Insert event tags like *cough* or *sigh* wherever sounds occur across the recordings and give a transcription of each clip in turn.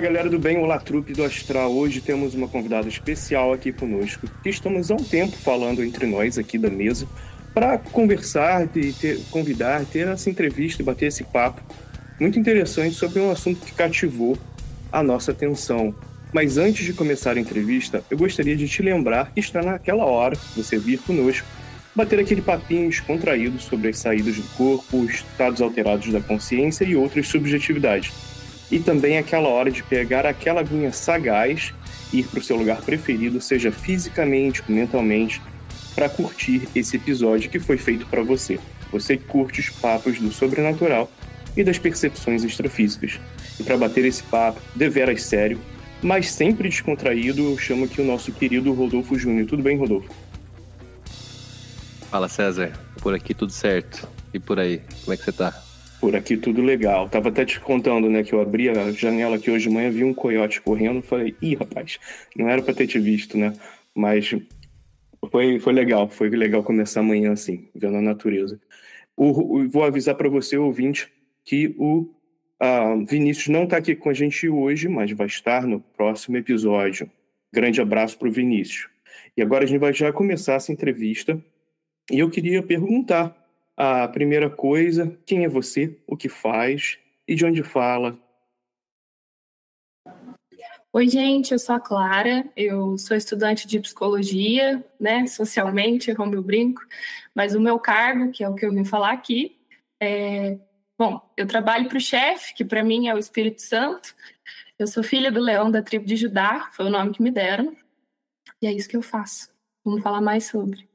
Galera do bem, olá, trupe do Astral. Hoje temos uma convidada especial aqui conosco, que estamos há um tempo falando entre nós aqui da mesa, para conversar, e ter, convidar, ter essa entrevista e bater esse papo muito interessante sobre um assunto que cativou a nossa atenção. Mas antes de começar a entrevista, eu gostaria de te lembrar que está naquela hora, você vir conosco, bater aquele papinho descontraído sobre as saídas do corpo, estados alterados da consciência e outras subjetividades e também aquela hora de pegar aquela aguinha sagaz e ir para o seu lugar preferido, seja fisicamente ou mentalmente, para curtir esse episódio que foi feito para você. Você que curte os papos do sobrenatural e das percepções extrafísicas. E para bater esse papo, deveras sério, mas sempre descontraído, eu chamo aqui o nosso querido Rodolfo Júnior. Tudo bem, Rodolfo? Fala, César. Por aqui tudo certo. E por aí, como é que você tá? Por aqui tudo legal. Tava até te contando, né, que eu abri a janela aqui hoje de manhã, vi um coiote correndo, falei, ih, rapaz, não era para ter te visto, né? Mas foi, foi legal, foi legal começar amanhã assim, vendo a natureza. O, o, vou avisar para você, ouvinte, que o uh, Vinícius não está aqui com a gente hoje, mas vai estar no próximo episódio. Grande abraço para o Vinícius. E agora a gente vai já começar essa entrevista. E eu queria perguntar a primeira coisa, quem é você, o que faz? E de onde fala? Oi, gente, eu sou a Clara, eu sou estudante de psicologia, né, socialmente, como eu brinco, mas o meu cargo, que é o que eu vim falar aqui, é... Bom, eu trabalho para o chefe, que para mim é o Espírito Santo, eu sou filha do leão da tribo de Judá, foi o nome que me deram, e é isso que eu faço. Vamos falar mais sobre.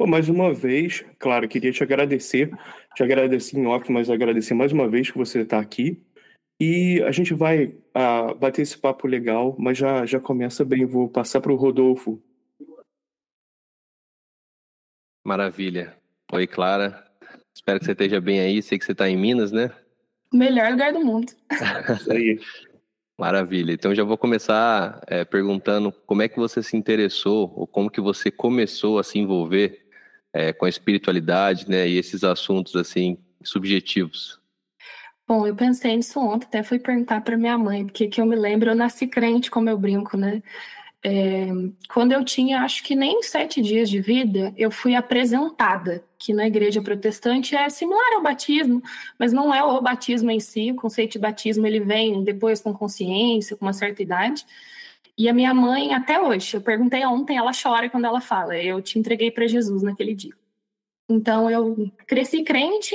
Pô, mais uma vez, claro, queria te agradecer, te agradecer em off, mas agradecer mais uma vez que você está aqui. E a gente vai uh, bater esse papo legal, mas já, já começa bem. Vou passar para o Rodolfo. Maravilha. Oi, Clara. Espero que você esteja bem aí. Sei que você está em Minas, né? Melhor lugar do mundo. *laughs* Isso aí. Maravilha. Então já vou começar é, perguntando como é que você se interessou ou como que você começou a se envolver é, com a espiritualidade, né, e esses assuntos assim subjetivos? Bom, eu pensei nisso ontem, até fui perguntar para minha mãe, porque que eu me lembro, eu nasci crente, como eu brinco, né? É, quando eu tinha, acho que nem sete dias de vida, eu fui apresentada, que na igreja protestante é similar ao batismo, mas não é o batismo em si, o conceito de batismo ele vem depois com consciência, com uma certa idade, e a minha mãe, até hoje, eu perguntei ontem, ela chora quando ela fala: Eu te entreguei para Jesus naquele dia. Então, eu cresci crente,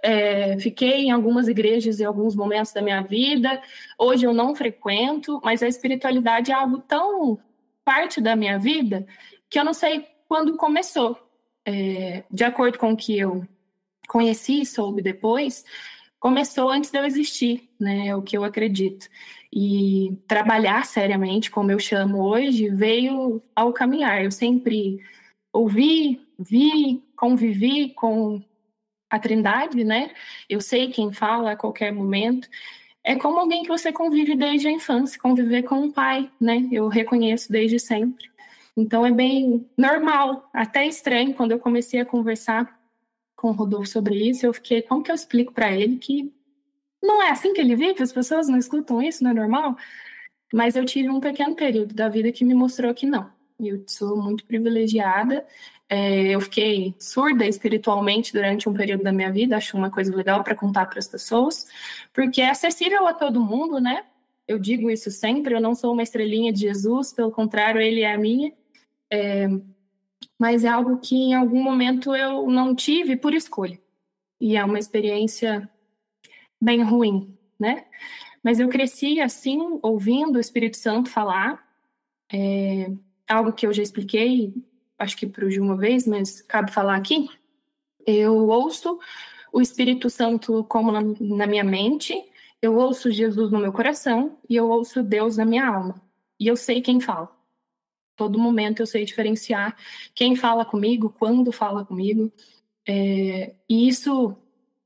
é, fiquei em algumas igrejas em alguns momentos da minha vida. Hoje eu não frequento, mas a espiritualidade é algo tão parte da minha vida que eu não sei quando começou. É, de acordo com o que eu conheci e soube depois, começou antes de eu existir, né? É o que eu acredito. E trabalhar seriamente, como eu chamo hoje, veio ao caminhar. Eu sempre ouvi vi, convivi com a Trindade, né? Eu sei quem fala a qualquer momento. É como alguém que você convive desde a infância, conviver com um pai, né? Eu reconheço desde sempre. Então é bem normal, até estranho quando eu comecei a conversar com o Rodolfo sobre isso, eu fiquei, como que eu explico para ele que não é assim que ele vive, as pessoas não escutam isso, não é normal? Mas eu tive um pequeno período da vida que me mostrou que não. Eu sou muito privilegiada é, eu fiquei surda espiritualmente durante um período da minha vida, acho uma coisa legal para contar para as pessoas, porque é acessível a todo mundo, né? Eu digo isso sempre, eu não sou uma estrelinha de Jesus, pelo contrário, ele é a minha. É, mas é algo que em algum momento eu não tive por escolha. E é uma experiência bem ruim, né? Mas eu cresci assim, ouvindo o Espírito Santo falar, é, algo que eu já expliquei acho que para o uma vez, mas cabe falar aqui. Eu ouço o Espírito Santo como na, na minha mente, eu ouço Jesus no meu coração e eu ouço Deus na minha alma. E eu sei quem fala. Todo momento eu sei diferenciar quem fala comigo, quando fala comigo. É, e isso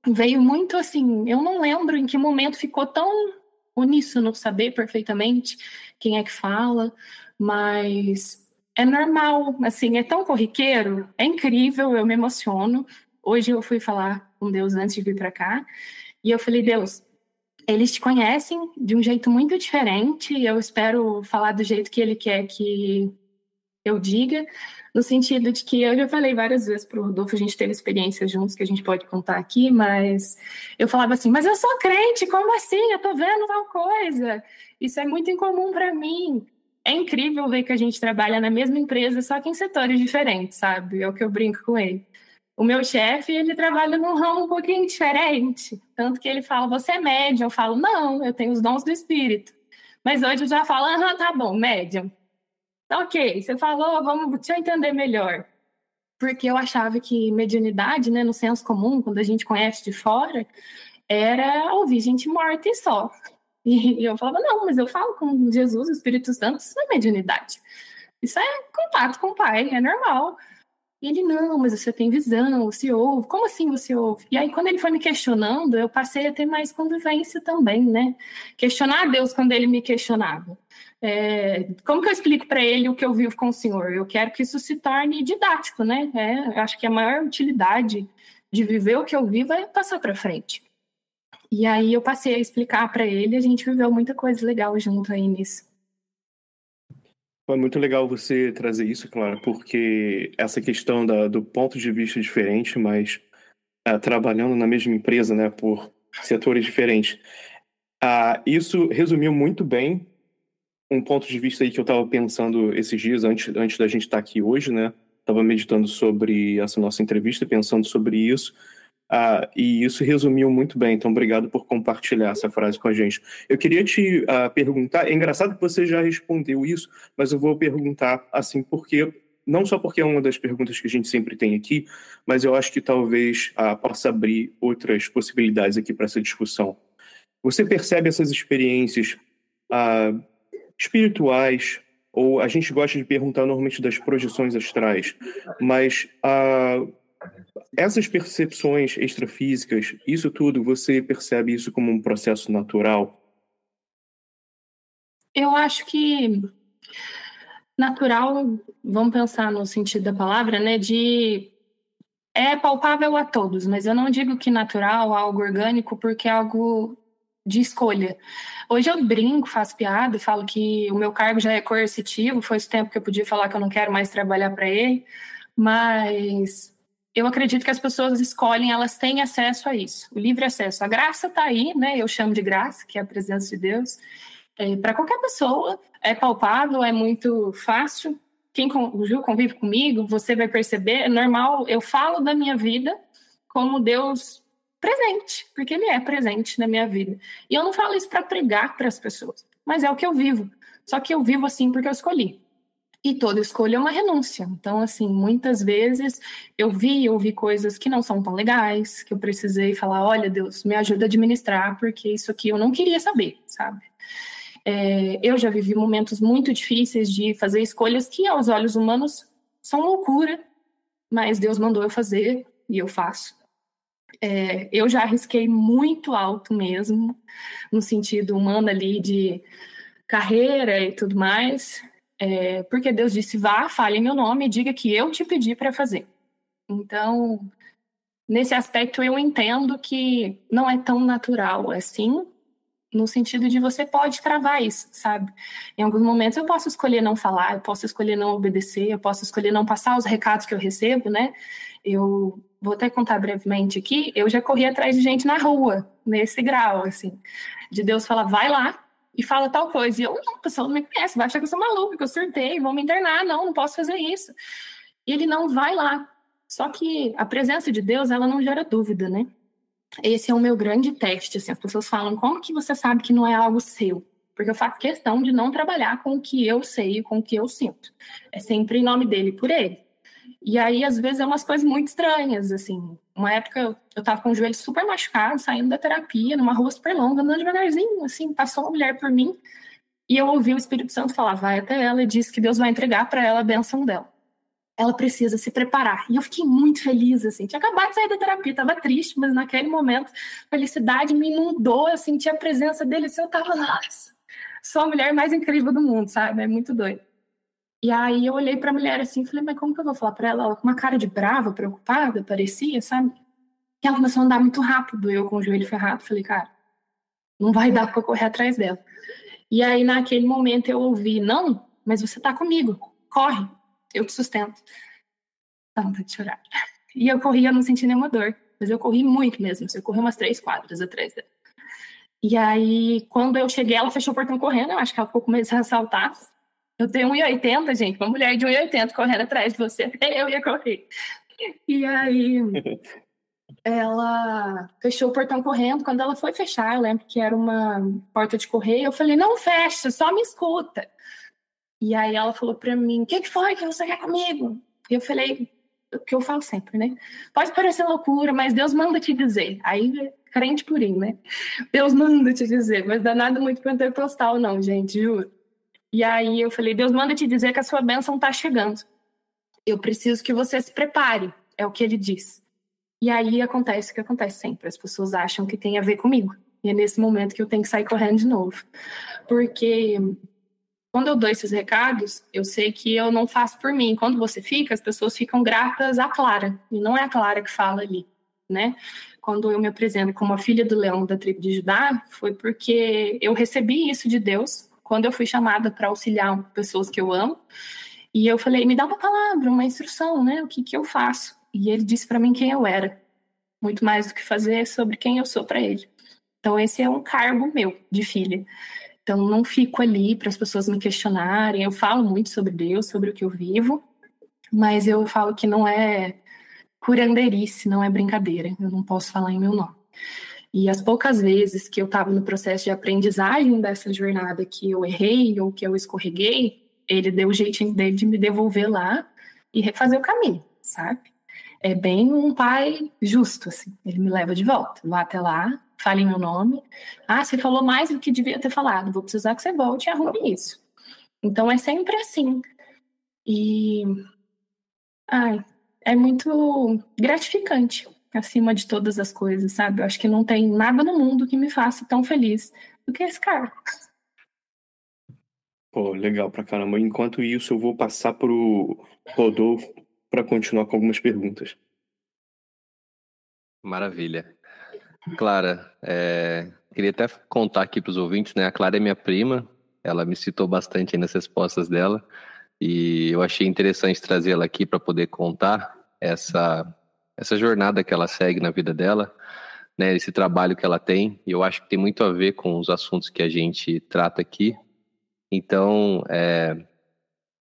veio muito assim. Eu não lembro em que momento ficou tão uníssono saber perfeitamente quem é que fala, mas é normal, assim, é tão corriqueiro, é incrível, eu me emociono. Hoje eu fui falar com Deus antes de vir para cá, e eu falei, Deus, eles te conhecem de um jeito muito diferente, eu espero falar do jeito que ele quer que eu diga, no sentido de que eu já falei várias vezes para o Rodolfo, a gente teve experiências juntos que a gente pode contar aqui, mas eu falava assim, mas eu sou crente, como assim? Eu tô vendo tal coisa. Isso é muito incomum para mim é incrível ver que a gente trabalha na mesma empresa, só que em setores diferentes, sabe? É o que eu brinco com ele. O meu chefe, ele trabalha num ramo um pouquinho diferente. Tanto que ele fala, você é médium. Eu falo, não, eu tenho os dons do espírito. Mas hoje eu já falo, ah, tá bom, médium. Tá ok, você falou, vamos, deixa eu entender melhor. Porque eu achava que mediunidade, né, no senso comum, quando a gente conhece de fora, era ouvir gente morta e só. E *laughs* eu falava, não, mas eu falo com Jesus, Espírito Santo, isso não é mediunidade. Isso é contato com o Pai, é normal. E ele, não, mas você tem visão, você ouve. Como assim você ouve? E aí, quando ele foi me questionando, eu passei a ter mais convivência também, né? Questionar Deus quando ele me questionava. É, como que eu explico para ele o que eu vivo com o Senhor? Eu quero que isso se torne didático, né? É, acho que a maior utilidade de viver o que eu vivo é passar para frente. E aí eu passei a explicar para ele, a gente viveu muita coisa legal junto aí nisso. Foi muito legal você trazer isso, claro, porque essa questão da, do ponto de vista diferente, mas uh, trabalhando na mesma empresa, né, por setores diferentes, uh, isso resumiu muito bem um ponto de vista aí que eu estava pensando esses dias antes, antes da gente estar tá aqui hoje, né? Estava meditando sobre essa nossa entrevista, pensando sobre isso. Ah, e isso resumiu muito bem, então obrigado por compartilhar essa frase com a gente. Eu queria te ah, perguntar, é engraçado que você já respondeu isso, mas eu vou perguntar assim, porque não só porque é uma das perguntas que a gente sempre tem aqui, mas eu acho que talvez ah, possa abrir outras possibilidades aqui para essa discussão. Você percebe essas experiências espirituais, ou a gente gosta de perguntar normalmente das projeções astrais, mas ah, essas percepções extrafísicas, isso tudo, você percebe isso como um processo natural? Eu acho que natural, vamos pensar no sentido da palavra, né, de é palpável a todos, mas eu não digo que natural, algo orgânico, porque é algo de escolha. Hoje eu brinco, faço piada, falo que o meu cargo já é coercitivo, foi esse tempo que eu podia falar que eu não quero mais trabalhar para ele, mas eu acredito que as pessoas escolhem, elas têm acesso a isso, o livre acesso. A graça está aí, né? Eu chamo de graça, que é a presença de Deus. É, Para qualquer pessoa, é palpável, é muito fácil. Quem o Gil convive comigo, você vai perceber, é normal. Eu falo da minha vida como Deus presente, porque Ele é presente na minha vida. E eu não falo isso para pregar para as pessoas, mas é o que eu vivo. Só que eu vivo assim porque eu escolhi. E toda escolha é uma renúncia. Então, assim, muitas vezes eu vi, ouvi coisas que não são tão legais, que eu precisei falar: olha, Deus, me ajuda a administrar, porque isso aqui eu não queria saber, sabe? É, eu já vivi momentos muito difíceis de fazer escolhas que, aos olhos humanos, são loucura, mas Deus mandou eu fazer e eu faço. É, eu já arrisquei muito alto mesmo, no sentido humano ali de carreira e tudo mais, é, porque Deus disse: vá, fale em meu nome e diga que eu te pedi para fazer. Então, nesse aspecto, eu entendo que não é tão natural assim, no sentido de você pode travar isso, sabe? Em alguns momentos eu posso escolher não falar, eu posso escolher não obedecer, eu posso escolher não passar os recados que eu recebo, né? Eu vou até contar brevemente aqui, eu já corri atrás de gente na rua, nesse grau, assim, de Deus falar, vai lá e fala tal coisa. E eu, não, a pessoa não me conhece, vai achar que eu sou maluca, que eu surtei, vão me internar, não, não posso fazer isso. E ele não vai lá. Só que a presença de Deus, ela não gera dúvida, né? Esse é o meu grande teste, assim, as pessoas falam, como que você sabe que não é algo seu? Porque eu faço questão de não trabalhar com o que eu sei, com o que eu sinto. É sempre em nome dele, por ele. E aí, às vezes, é umas coisas muito estranhas, assim. Uma época, eu, tava com o joelho super machucado, saindo da terapia, numa rua super longa, andando devagarzinho, assim, passou uma mulher por mim, e eu ouvi o Espírito Santo falar, vai até ela e diz que Deus vai entregar para ela a benção dela. Ela precisa se preparar. E eu fiquei muito feliz, assim. Tinha acabado de sair da terapia, tava triste, mas naquele momento, felicidade me inundou, eu senti a presença dele, assim, eu tava, nossa, sou a mulher mais incrível do mundo, sabe? É muito doido. E aí eu olhei para a mulher assim, falei, mas como que eu vou falar para ela? Ela com uma cara de brava, preocupada, parecia, sabe? E ela começou a andar muito rápido, eu com o joelho ferrado, falei, cara, não vai dar para correr atrás dela. E aí naquele momento eu ouvi, não, mas você tá comigo, corre, eu te sustento. Vontade de chorar. E eu corri, eu não senti nenhuma dor, mas eu corri muito mesmo, eu corri umas três quadras atrás dela. E aí, quando eu cheguei, ela fechou o portão correndo, eu acho que ela ficou com medo de ressaltar. Eu tenho 1,80, gente, uma mulher de 1,80 correndo atrás de você, *laughs* eu ia correr. E aí ela fechou o portão correndo. Quando ela foi fechar, eu lembro que era uma porta de correio, eu falei, não fecha, só me escuta. E aí ela falou para mim, o que, que foi que você quer comigo? E eu falei, o que eu falo sempre, né? Pode parecer loucura, mas Deus manda te dizer. Aí, crente purinho, né? Deus manda te dizer, mas dá nada muito pentecostal, não, gente, juro. E aí eu falei: Deus manda te dizer que a sua bênção está chegando. Eu preciso que você se prepare, é o que ele diz. E aí acontece o que acontece sempre: as pessoas acham que tem a ver comigo. E é nesse momento que eu tenho que sair correndo de novo. Porque quando eu dou esses recados, eu sei que eu não faço por mim. Quando você fica, as pessoas ficam gratas à Clara. E não é a Clara que fala ali, né? Quando eu me apresento como a filha do leão da tribo de Judá, foi porque eu recebi isso de Deus quando eu fui chamada para auxiliar pessoas que eu amo, e eu falei, me dá uma palavra, uma instrução, né? O que, que eu faço? E ele disse para mim quem eu era. Muito mais do que fazer sobre quem eu sou para ele. Então, esse é um cargo meu de filha. Então, não fico ali para as pessoas me questionarem. Eu falo muito sobre Deus, sobre o que eu vivo, mas eu falo que não é curandeirice, não é brincadeira. Eu não posso falar em meu nome. E as poucas vezes que eu estava no processo de aprendizagem dessa jornada que eu errei ou que eu escorreguei, ele deu o jeitinho dele de me devolver lá e refazer o caminho, sabe? É bem um pai justo, assim. Ele me leva de volta. Vá até lá, fale meu nome. Ah, você falou mais do que devia ter falado. Vou precisar que você volte e arrume isso. Então é sempre assim. E. Ai, é muito gratificante acima de todas as coisas, sabe? Eu acho que não tem nada no mundo que me faça tão feliz do que esse cara. Pô, legal pra caramba. Enquanto isso, eu vou passar pro Rodolfo para continuar com algumas perguntas. Maravilha. Clara, é, queria até contar aqui para os ouvintes, né? A Clara é minha prima, ela me citou bastante nas respostas dela e eu achei interessante trazê-la aqui para poder contar essa essa jornada que ela segue na vida dela, né, esse trabalho que ela tem, e eu acho que tem muito a ver com os assuntos que a gente trata aqui. Então, é,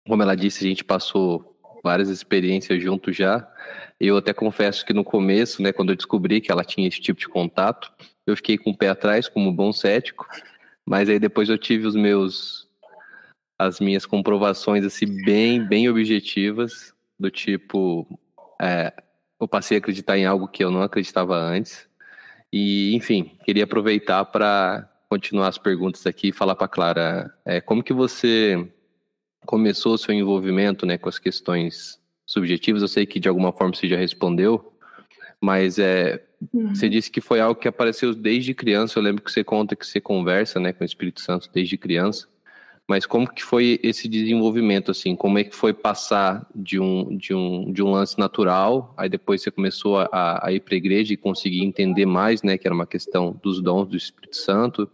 como ela disse, a gente passou várias experiências juntos já. Eu até confesso que no começo, né, quando eu descobri que ela tinha esse tipo de contato, eu fiquei com o pé atrás, como bom cético, mas aí depois eu tive os meus as minhas comprovações assim bem bem objetivas do tipo é, eu passei a acreditar em algo que eu não acreditava antes. E, enfim, queria aproveitar para continuar as perguntas aqui e falar para Clara, é, como que você começou o seu envolvimento né, com as questões subjetivos. Eu sei que de alguma forma você já respondeu, mas é, uhum. você disse que foi algo que apareceu desde criança. Eu lembro que você conta que você conversa, né, com o Espírito Santo desde criança. Mas como que foi esse desenvolvimento, assim? Como é que foi passar de um, de um, de um lance natural, aí depois você começou a, a ir para a igreja e conseguir entender mais, né? Que era uma questão dos dons do Espírito Santo,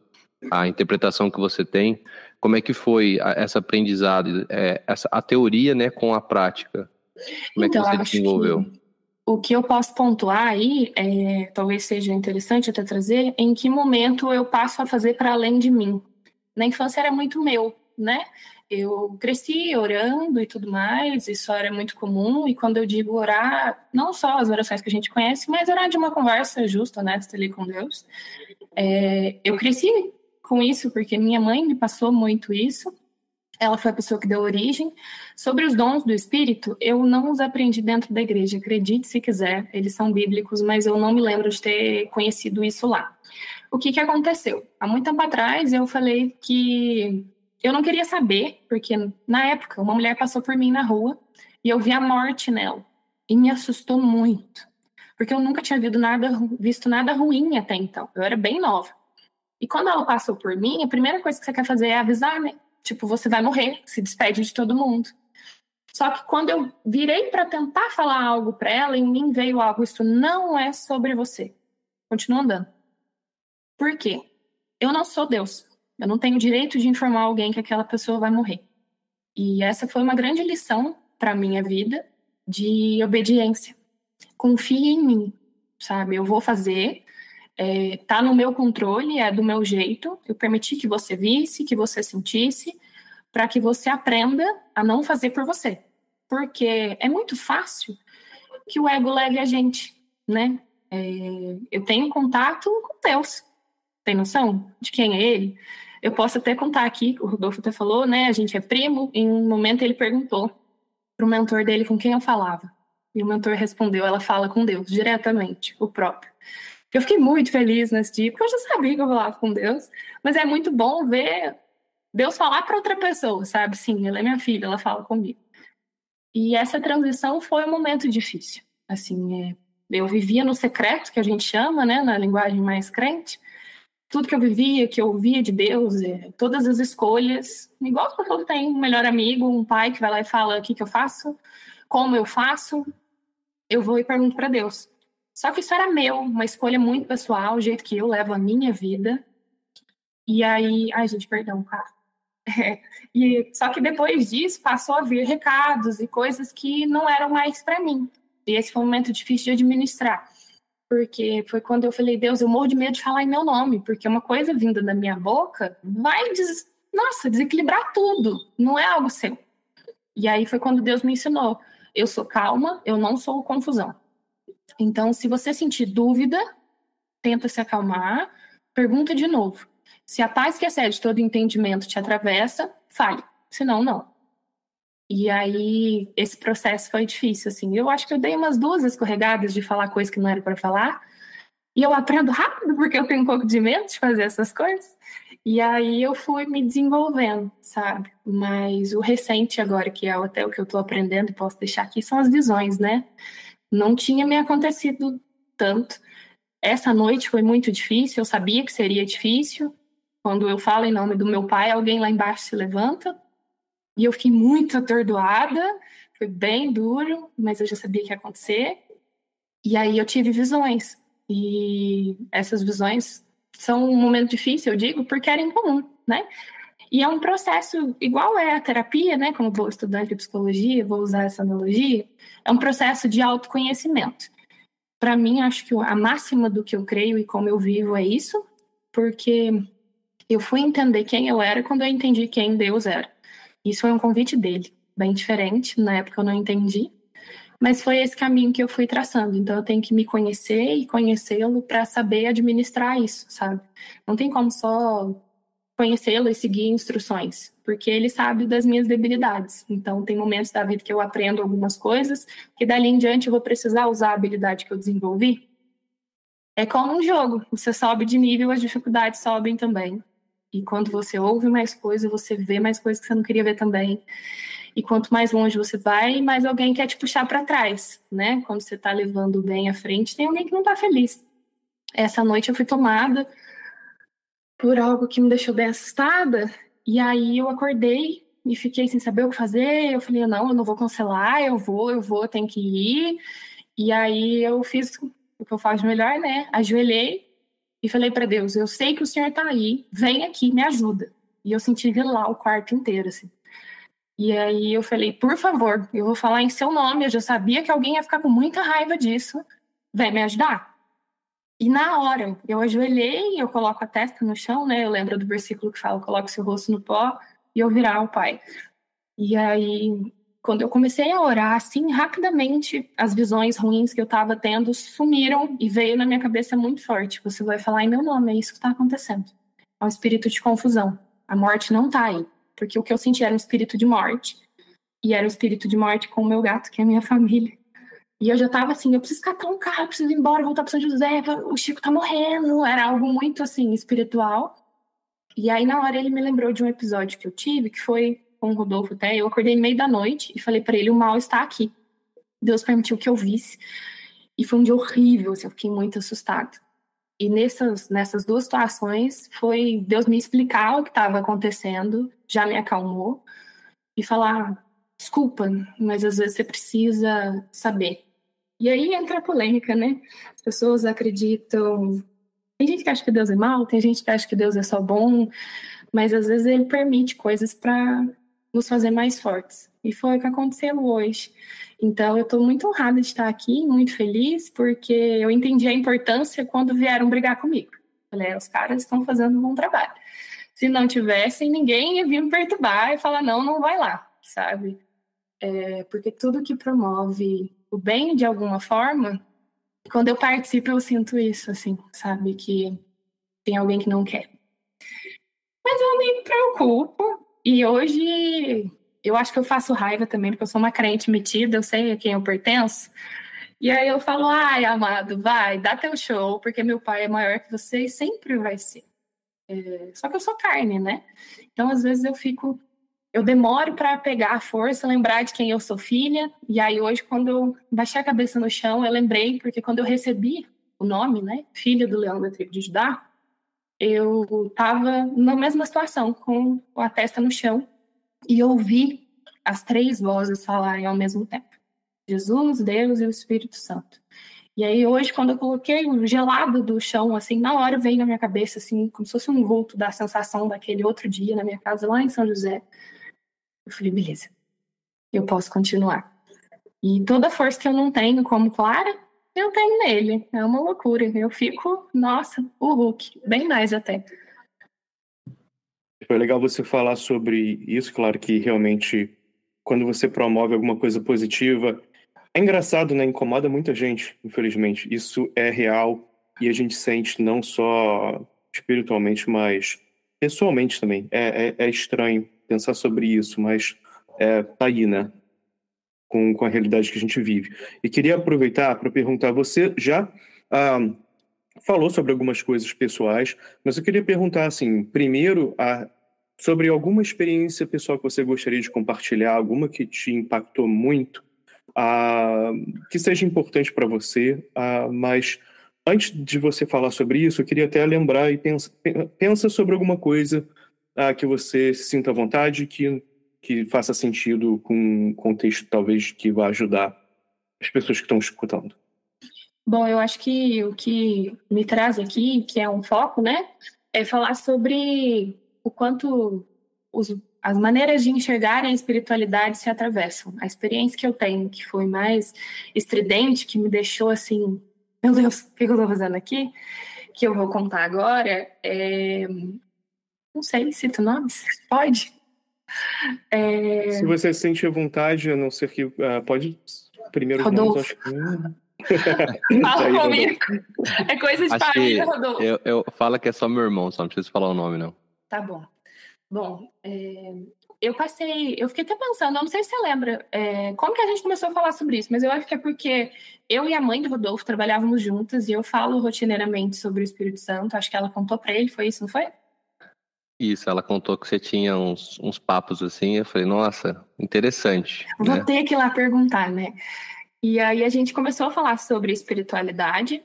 a interpretação que você tem. Como é que foi essa aprendizado, é, essa, a teoria, né, com a prática? Como então, é que então, você desenvolveu? Que o que eu posso pontuar aí, é, talvez seja interessante até trazer, em que momento eu passo a fazer para além de mim. Na infância era muito meu, né? Eu cresci orando e tudo mais, isso era muito comum, e quando eu digo orar, não só as orações que a gente conhece, mas orar de uma conversa justa, honesta ali com Deus. É, eu cresci com isso porque minha mãe me passou muito isso, ela foi a pessoa que deu origem. Sobre os dons do Espírito, eu não os aprendi dentro da igreja, acredite se quiser, eles são bíblicos, mas eu não me lembro de ter conhecido isso lá. O que, que aconteceu? Há muito tempo atrás eu falei que eu não queria saber, porque na época uma mulher passou por mim na rua e eu vi a morte nela. E me assustou muito. Porque eu nunca tinha visto nada, visto nada ruim até então. Eu era bem nova. E quando ela passou por mim, a primeira coisa que você quer fazer é avisar, né? Tipo, você vai morrer, se despede de todo mundo. Só que quando eu virei para tentar falar algo para ela, em mim veio algo, isso não é sobre você. Continua andando. Por quê? Eu não sou Deus. Eu não tenho direito de informar alguém que aquela pessoa vai morrer. E essa foi uma grande lição para minha vida de obediência. Confie em mim, sabe? Eu vou fazer, é, tá no meu controle, é do meu jeito. Eu permiti que você visse, que você sentisse, para que você aprenda a não fazer por você. Porque é muito fácil que o ego leve a gente, né? É, eu tenho contato com Deus. Tem noção de quem é ele? Eu posso até contar aqui, o Rodolfo até falou, né? A gente é primo. Em um momento ele perguntou para o mentor dele com quem eu falava. E o mentor respondeu: ela fala com Deus, diretamente, o próprio. Eu fiquei muito feliz nesse dia, porque eu já sabia que eu falava com Deus, mas é muito bom ver Deus falar para outra pessoa, sabe? Sim, ela é minha filha, ela fala comigo. E essa transição foi um momento difícil. Assim, é, eu vivia no secreto, que a gente chama, né, na linguagem mais crente, tudo que eu vivia, que eu ouvia de Deus, é, todas as escolhas, igual as pessoas têm um melhor amigo, um pai que vai lá e fala o que, que eu faço, como eu faço, eu vou e pergunto para Deus. Só que isso era meu, uma escolha muito pessoal, o jeito que eu levo a minha vida. E aí, ai gente, perdão, cara. É, e só que depois disso passou a vir recados e coisas que não eram mais para mim. E esse foi um momento difícil de administrar porque foi quando eu falei, Deus, eu morro de medo de falar em meu nome, porque uma coisa vinda da minha boca vai, des... nossa, desequilibrar tudo, não é algo seu. E aí foi quando Deus me ensinou, eu sou calma, eu não sou confusão. Então, se você sentir dúvida, tenta se acalmar, pergunta de novo. Se a paz que excede todo entendimento te atravessa, fale, senão não. E aí, esse processo foi difícil, assim. Eu acho que eu dei umas duas escorregadas de falar coisas que não era para falar. E eu aprendo rápido, porque eu tenho um pouco de medo de fazer essas coisas. E aí eu fui me desenvolvendo, sabe? Mas o recente agora, que é até o que eu estou aprendendo e posso deixar aqui, são as visões, né? Não tinha me acontecido tanto. Essa noite foi muito difícil, eu sabia que seria difícil. Quando eu falo em nome do meu pai, alguém lá embaixo se levanta, e eu fiquei muito atordoada, foi bem duro, mas eu já sabia que ia acontecer. E aí eu tive visões. E essas visões são um momento difícil, eu digo, porque era incomum, né? E é um processo, igual é a terapia, né? Como vou estudante de psicologia, vou usar essa analogia, é um processo de autoconhecimento. Para mim, acho que a máxima do que eu creio e como eu vivo é isso, porque eu fui entender quem eu era quando eu entendi quem Deus era. Isso foi um convite dele, bem diferente, na época eu não entendi, mas foi esse caminho que eu fui traçando. Então eu tenho que me conhecer e conhecê-lo para saber administrar isso, sabe? Não tem como só conhecê-lo e seguir instruções, porque ele sabe das minhas debilidades. Então tem momentos da vida que eu aprendo algumas coisas que dali em diante eu vou precisar usar a habilidade que eu desenvolvi. É como um jogo, você sobe de nível, as dificuldades sobem também. E quando você ouve mais coisas, você vê mais coisas que você não queria ver também. E quanto mais longe você vai, mais alguém quer te puxar para trás, né? Quando você está levando bem à frente, tem alguém que não está feliz. Essa noite eu fui tomada por algo que me deixou bem assustada, e aí eu acordei e fiquei sem saber o que fazer. Eu falei, não, eu não vou cancelar, eu vou, eu vou, tenho que ir. E aí eu fiz o que eu faço melhor, né? Ajoelhei e falei para Deus: Eu sei que o Senhor está aí, vem aqui, me ajuda. E eu senti lá o quarto inteiro, assim. E aí eu falei: Por favor, eu vou falar em seu nome. Eu já sabia que alguém ia ficar com muita raiva disso. Vem me ajudar. E na hora, eu ajoelhei, eu coloco a testa no chão, né? Eu lembro do versículo que fala: Coloque seu rosto no pó e eu virar ao Pai. E aí quando eu comecei a orar, assim, rapidamente, as visões ruins que eu estava tendo sumiram e veio na minha cabeça muito forte. Você vai falar em meu nome, é isso que está acontecendo. É um espírito de confusão. A morte não está aí. Porque o que eu senti era um espírito de morte. E era um espírito de morte com o meu gato, que é a minha família. E eu já estava assim, eu preciso catar um carro, preciso ir embora, voltar para São José, o Chico tá morrendo. Era algo muito, assim, espiritual. E aí, na hora, ele me lembrou de um episódio que eu tive, que foi com o Rodolfo até, eu acordei no meio da noite e falei para ele: o mal está aqui. Deus permitiu que eu visse. E foi um dia horrível, assim, eu fiquei muito assustado. E nessas, nessas duas situações, foi Deus me explicar o que estava acontecendo, já me acalmou, e falar: desculpa, mas às vezes você precisa saber. E aí entra a polêmica, né? As pessoas acreditam. Tem gente que acha que Deus é mal, tem gente que acha que Deus é só bom, mas às vezes ele permite coisas para nos fazer mais fortes. E foi o que aconteceu hoje. Então, eu estou muito honrada de estar aqui, muito feliz, porque eu entendi a importância quando vieram brigar comigo. Falei, é, os caras estão fazendo um bom trabalho. Se não tivessem, ninguém ia vir me perturbar e falar, não, não vai lá, sabe? É, porque tudo que promove o bem de alguma forma, quando eu participo, eu sinto isso, assim, sabe? Que tem alguém que não quer. Mas eu me preocupo, e hoje eu acho que eu faço raiva também, porque eu sou uma crente metida, eu sei a quem eu pertenço. E aí eu falo, ai, amado, vai, dá teu show, porque meu pai é maior que você e sempre vai ser. É, só que eu sou carne, né? Então, às vezes, eu fico. Eu demoro para pegar a força, lembrar de quem eu sou filha. E aí, hoje, quando eu baixei a cabeça no chão, eu lembrei, porque quando eu recebi o nome, né? Filha do Leão da Tribo de Judá, eu estava na mesma situação, com a testa no chão, e ouvi as três vozes falarem ao mesmo tempo: Jesus, Deus e o Espírito Santo. E aí hoje, quando eu coloquei o gelado do chão, assim, na hora veio na minha cabeça, assim, como se fosse um vulto da sensação daquele outro dia na minha casa lá em São José. Eu falei, beleza, eu posso continuar. E toda a força que eu não tenho como Clara, eu tenho nele. É uma loucura. Eu fico, nossa, o Hulk, bem mais até. Foi legal você falar sobre isso, claro que realmente quando você promove alguma coisa positiva, é engraçado, né? Incomoda muita gente, infelizmente. Isso é real e a gente sente não só espiritualmente, mas pessoalmente também. É, é, é estranho pensar sobre isso, mas é, tá aí, né? Com, com a realidade que a gente vive. E queria aproveitar para perguntar: você já ah, falou sobre algumas coisas pessoais, mas eu queria perguntar, assim, primeiro, a, sobre alguma experiência pessoal que você gostaria de compartilhar, alguma que te impactou muito, ah, que seja importante para você, ah, mas. Antes de você falar sobre isso, eu queria até lembrar e pensa, pensa sobre alguma coisa que você se sinta à vontade, que que faça sentido com um contexto talvez que vá ajudar as pessoas que estão escutando? Bom, eu acho que o que me traz aqui, que é um foco, né, é falar sobre o quanto os, as maneiras de enxergar a espiritualidade se atravessam. A experiência que eu tenho, que foi mais estridente, que me deixou assim, meu Deus, o que eu estou fazendo aqui? Que eu vou contar agora, é... não sei, cito nomes? Pode? É... Se você sente a vontade, a não ser que. Uh, pode. Primeiro Rodolfo. Nomes, acho que... *laughs* Fala comigo. É coisa de família, Rodolfo. Eu, eu fala que é só meu irmão, só não preciso falar o nome, não. Tá bom. Bom, é, eu passei, eu fiquei até pensando, eu não sei se você lembra, é, como que a gente começou a falar sobre isso, mas eu acho que é porque eu e a mãe do Rodolfo trabalhávamos juntas e eu falo rotineiramente sobre o Espírito Santo, acho que ela contou para ele, foi isso, não foi? Isso, ela contou que você tinha uns, uns papos assim, eu falei, nossa, interessante. Vou né? ter que ir lá perguntar, né? E aí a gente começou a falar sobre espiritualidade.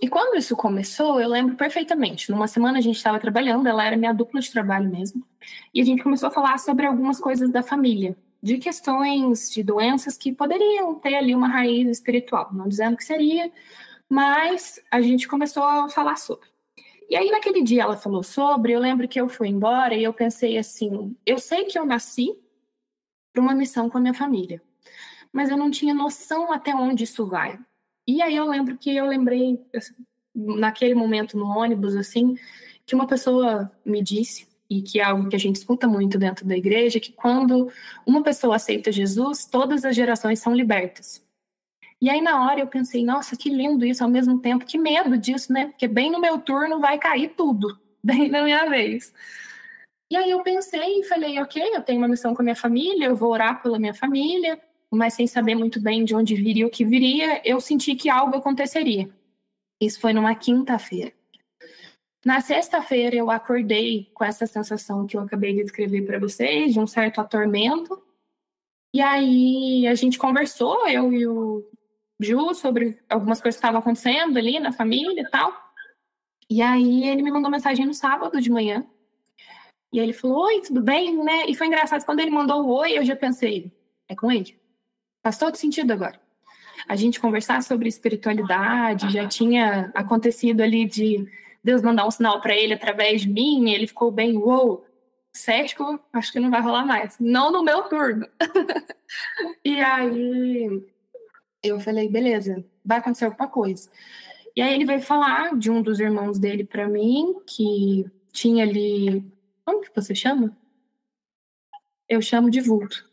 E quando isso começou, eu lembro perfeitamente. Numa semana a gente estava trabalhando, ela era minha dupla de trabalho mesmo. E a gente começou a falar sobre algumas coisas da família, de questões de doenças que poderiam ter ali uma raiz espiritual. Não dizendo que seria, mas a gente começou a falar sobre. E aí, naquele dia, ela falou sobre. Eu lembro que eu fui embora e eu pensei assim: eu sei que eu nasci para uma missão com a minha família, mas eu não tinha noção até onde isso vai. E aí, eu lembro que eu lembrei, naquele momento no ônibus, assim, que uma pessoa me disse, e que é algo que a gente escuta muito dentro da igreja, que quando uma pessoa aceita Jesus, todas as gerações são libertas. E aí, na hora, eu pensei, nossa, que lindo isso, ao mesmo tempo, que medo disso, né? Porque bem no meu turno vai cair tudo, *laughs* bem na minha vez. E aí eu pensei e falei, ok, eu tenho uma missão com a minha família, eu vou orar pela minha família, mas sem saber muito bem de onde viria o que viria, eu senti que algo aconteceria. Isso foi numa quinta-feira. Na sexta-feira eu acordei com essa sensação que eu acabei de descrever para vocês, de um certo atormento. E aí a gente conversou, eu e o Ju sobre algumas coisas que estavam acontecendo ali na família e tal. E aí ele me mandou mensagem no sábado de manhã. E aí ele falou: Oi, tudo bem, né? E foi engraçado, quando ele mandou o oi, eu já pensei: é com ele. Faz todo sentido agora. A gente conversar sobre espiritualidade, já tinha acontecido ali de Deus mandar um sinal para ele através de mim, ele ficou bem, uou, wow, cético, acho que não vai rolar mais. Não no meu turno. *laughs* e aí eu falei, beleza, vai acontecer alguma coisa. E aí ele veio falar de um dos irmãos dele para mim, que tinha ali. Como que você chama? Eu chamo de vulto.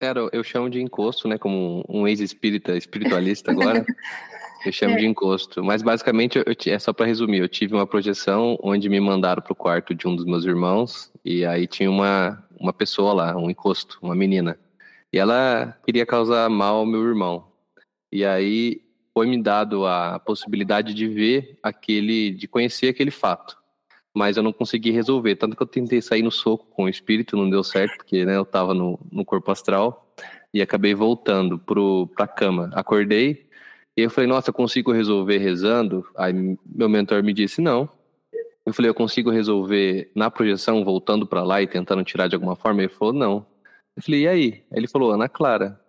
Era, eu chamo de encosto, né? Como um ex-espírita, espiritualista agora. *laughs* eu chamo é. de encosto. Mas basicamente, eu, é só para resumir, eu tive uma projeção onde me mandaram pro quarto de um dos meus irmãos, e aí tinha uma, uma pessoa lá, um encosto, uma menina. E ela queria causar mal ao meu irmão. E aí foi me dado a possibilidade de ver aquele, de conhecer aquele fato. Mas eu não consegui resolver. Tanto que eu tentei sair no soco com o espírito, não deu certo, porque né, eu estava no, no corpo astral. E acabei voltando para a cama. Acordei e eu falei, nossa, eu consigo resolver rezando? Aí meu mentor me disse, não. Eu falei, eu consigo resolver na projeção, voltando para lá e tentando tirar de alguma forma? Ele falou, não. Eu falei, e aí? Ele falou, Ana Clara,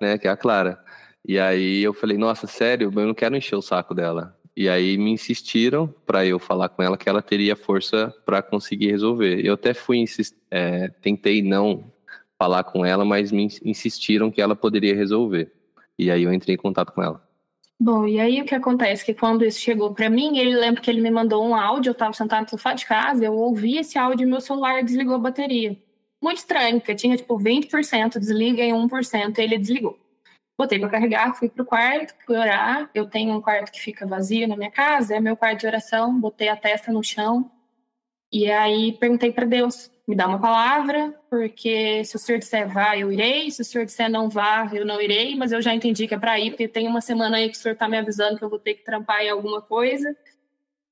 né? Que é a Clara. E aí eu falei, nossa, sério, eu não quero encher o saco dela. E aí me insistiram para eu falar com ela que ela teria força para conseguir resolver. Eu até fui é, tentei não falar com ela, mas me insistiram que ela poderia resolver. E aí eu entrei em contato com ela. Bom, e aí o que acontece? Que quando isso chegou para mim, ele lembra que ele me mandou um áudio, eu estava sentado no sofá de casa, eu ouvi esse áudio e meu celular desligou a bateria muito estranho, porque tinha tipo 20%, desliga em 1%, e ele desligou. Botei para carregar, fui pro quarto, fui orar. Eu tenho um quarto que fica vazio na minha casa, é meu quarto de oração. Botei a testa no chão e aí perguntei para Deus: me dá uma palavra, porque se o senhor disser vá, eu irei. Se o senhor disser não vá, eu não irei. Mas eu já entendi que é para ir, porque tem uma semana aí que o senhor está me avisando que eu vou ter que trampar em alguma coisa.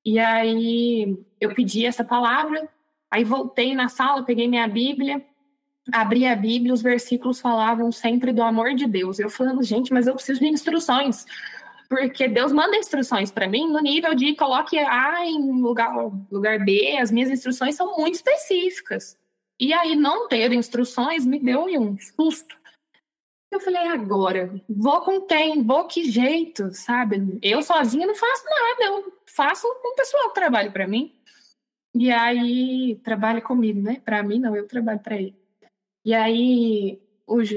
E aí eu pedi essa palavra, Aí voltei na sala, peguei minha Bíblia, abri a Bíblia, os versículos falavam sempre do amor de Deus. Eu falando, gente, mas eu preciso de instruções. Porque Deus manda instruções para mim no nível de coloque A em lugar, lugar B, as minhas instruções são muito específicas. E aí não ter instruções me deu um susto. Eu falei, agora, vou com quem? Vou que jeito, sabe? Eu sozinha não faço nada, eu faço com o pessoal que trabalha para mim. E aí, trabalha comigo, né? Para mim, não, eu trabalho para ele. E aí,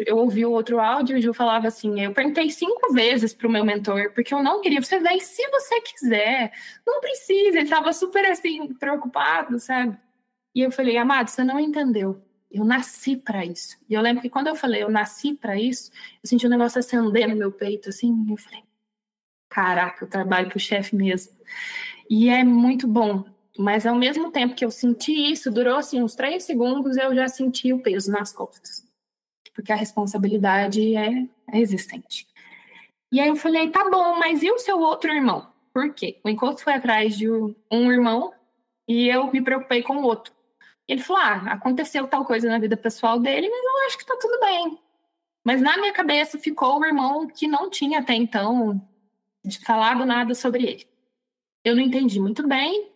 eu ouvi o outro áudio e o Ju falava assim: eu perguntei cinco vezes para o meu mentor, porque eu não queria. Você vai, se você quiser, não precisa. Ele estava super assim, preocupado, sabe? E eu falei: amado, você não entendeu. Eu nasci para isso. E eu lembro que quando eu falei eu nasci para isso, eu senti um negócio acender no meu peito, assim. Eu falei: caraca, eu trabalho para o chefe mesmo. E é muito bom, mas ao mesmo tempo que eu senti isso, durou assim uns três segundos, eu já senti o peso nas costas. Porque a responsabilidade é, é existente. E aí eu falei, tá bom, mas e o seu outro irmão? Por quê? O encontro foi atrás de um irmão e eu me preocupei com o outro. Ele falou: ah, aconteceu tal coisa na vida pessoal dele, mas eu acho que tá tudo bem. Mas na minha cabeça ficou o irmão que não tinha até então falado nada sobre ele. Eu não entendi muito bem,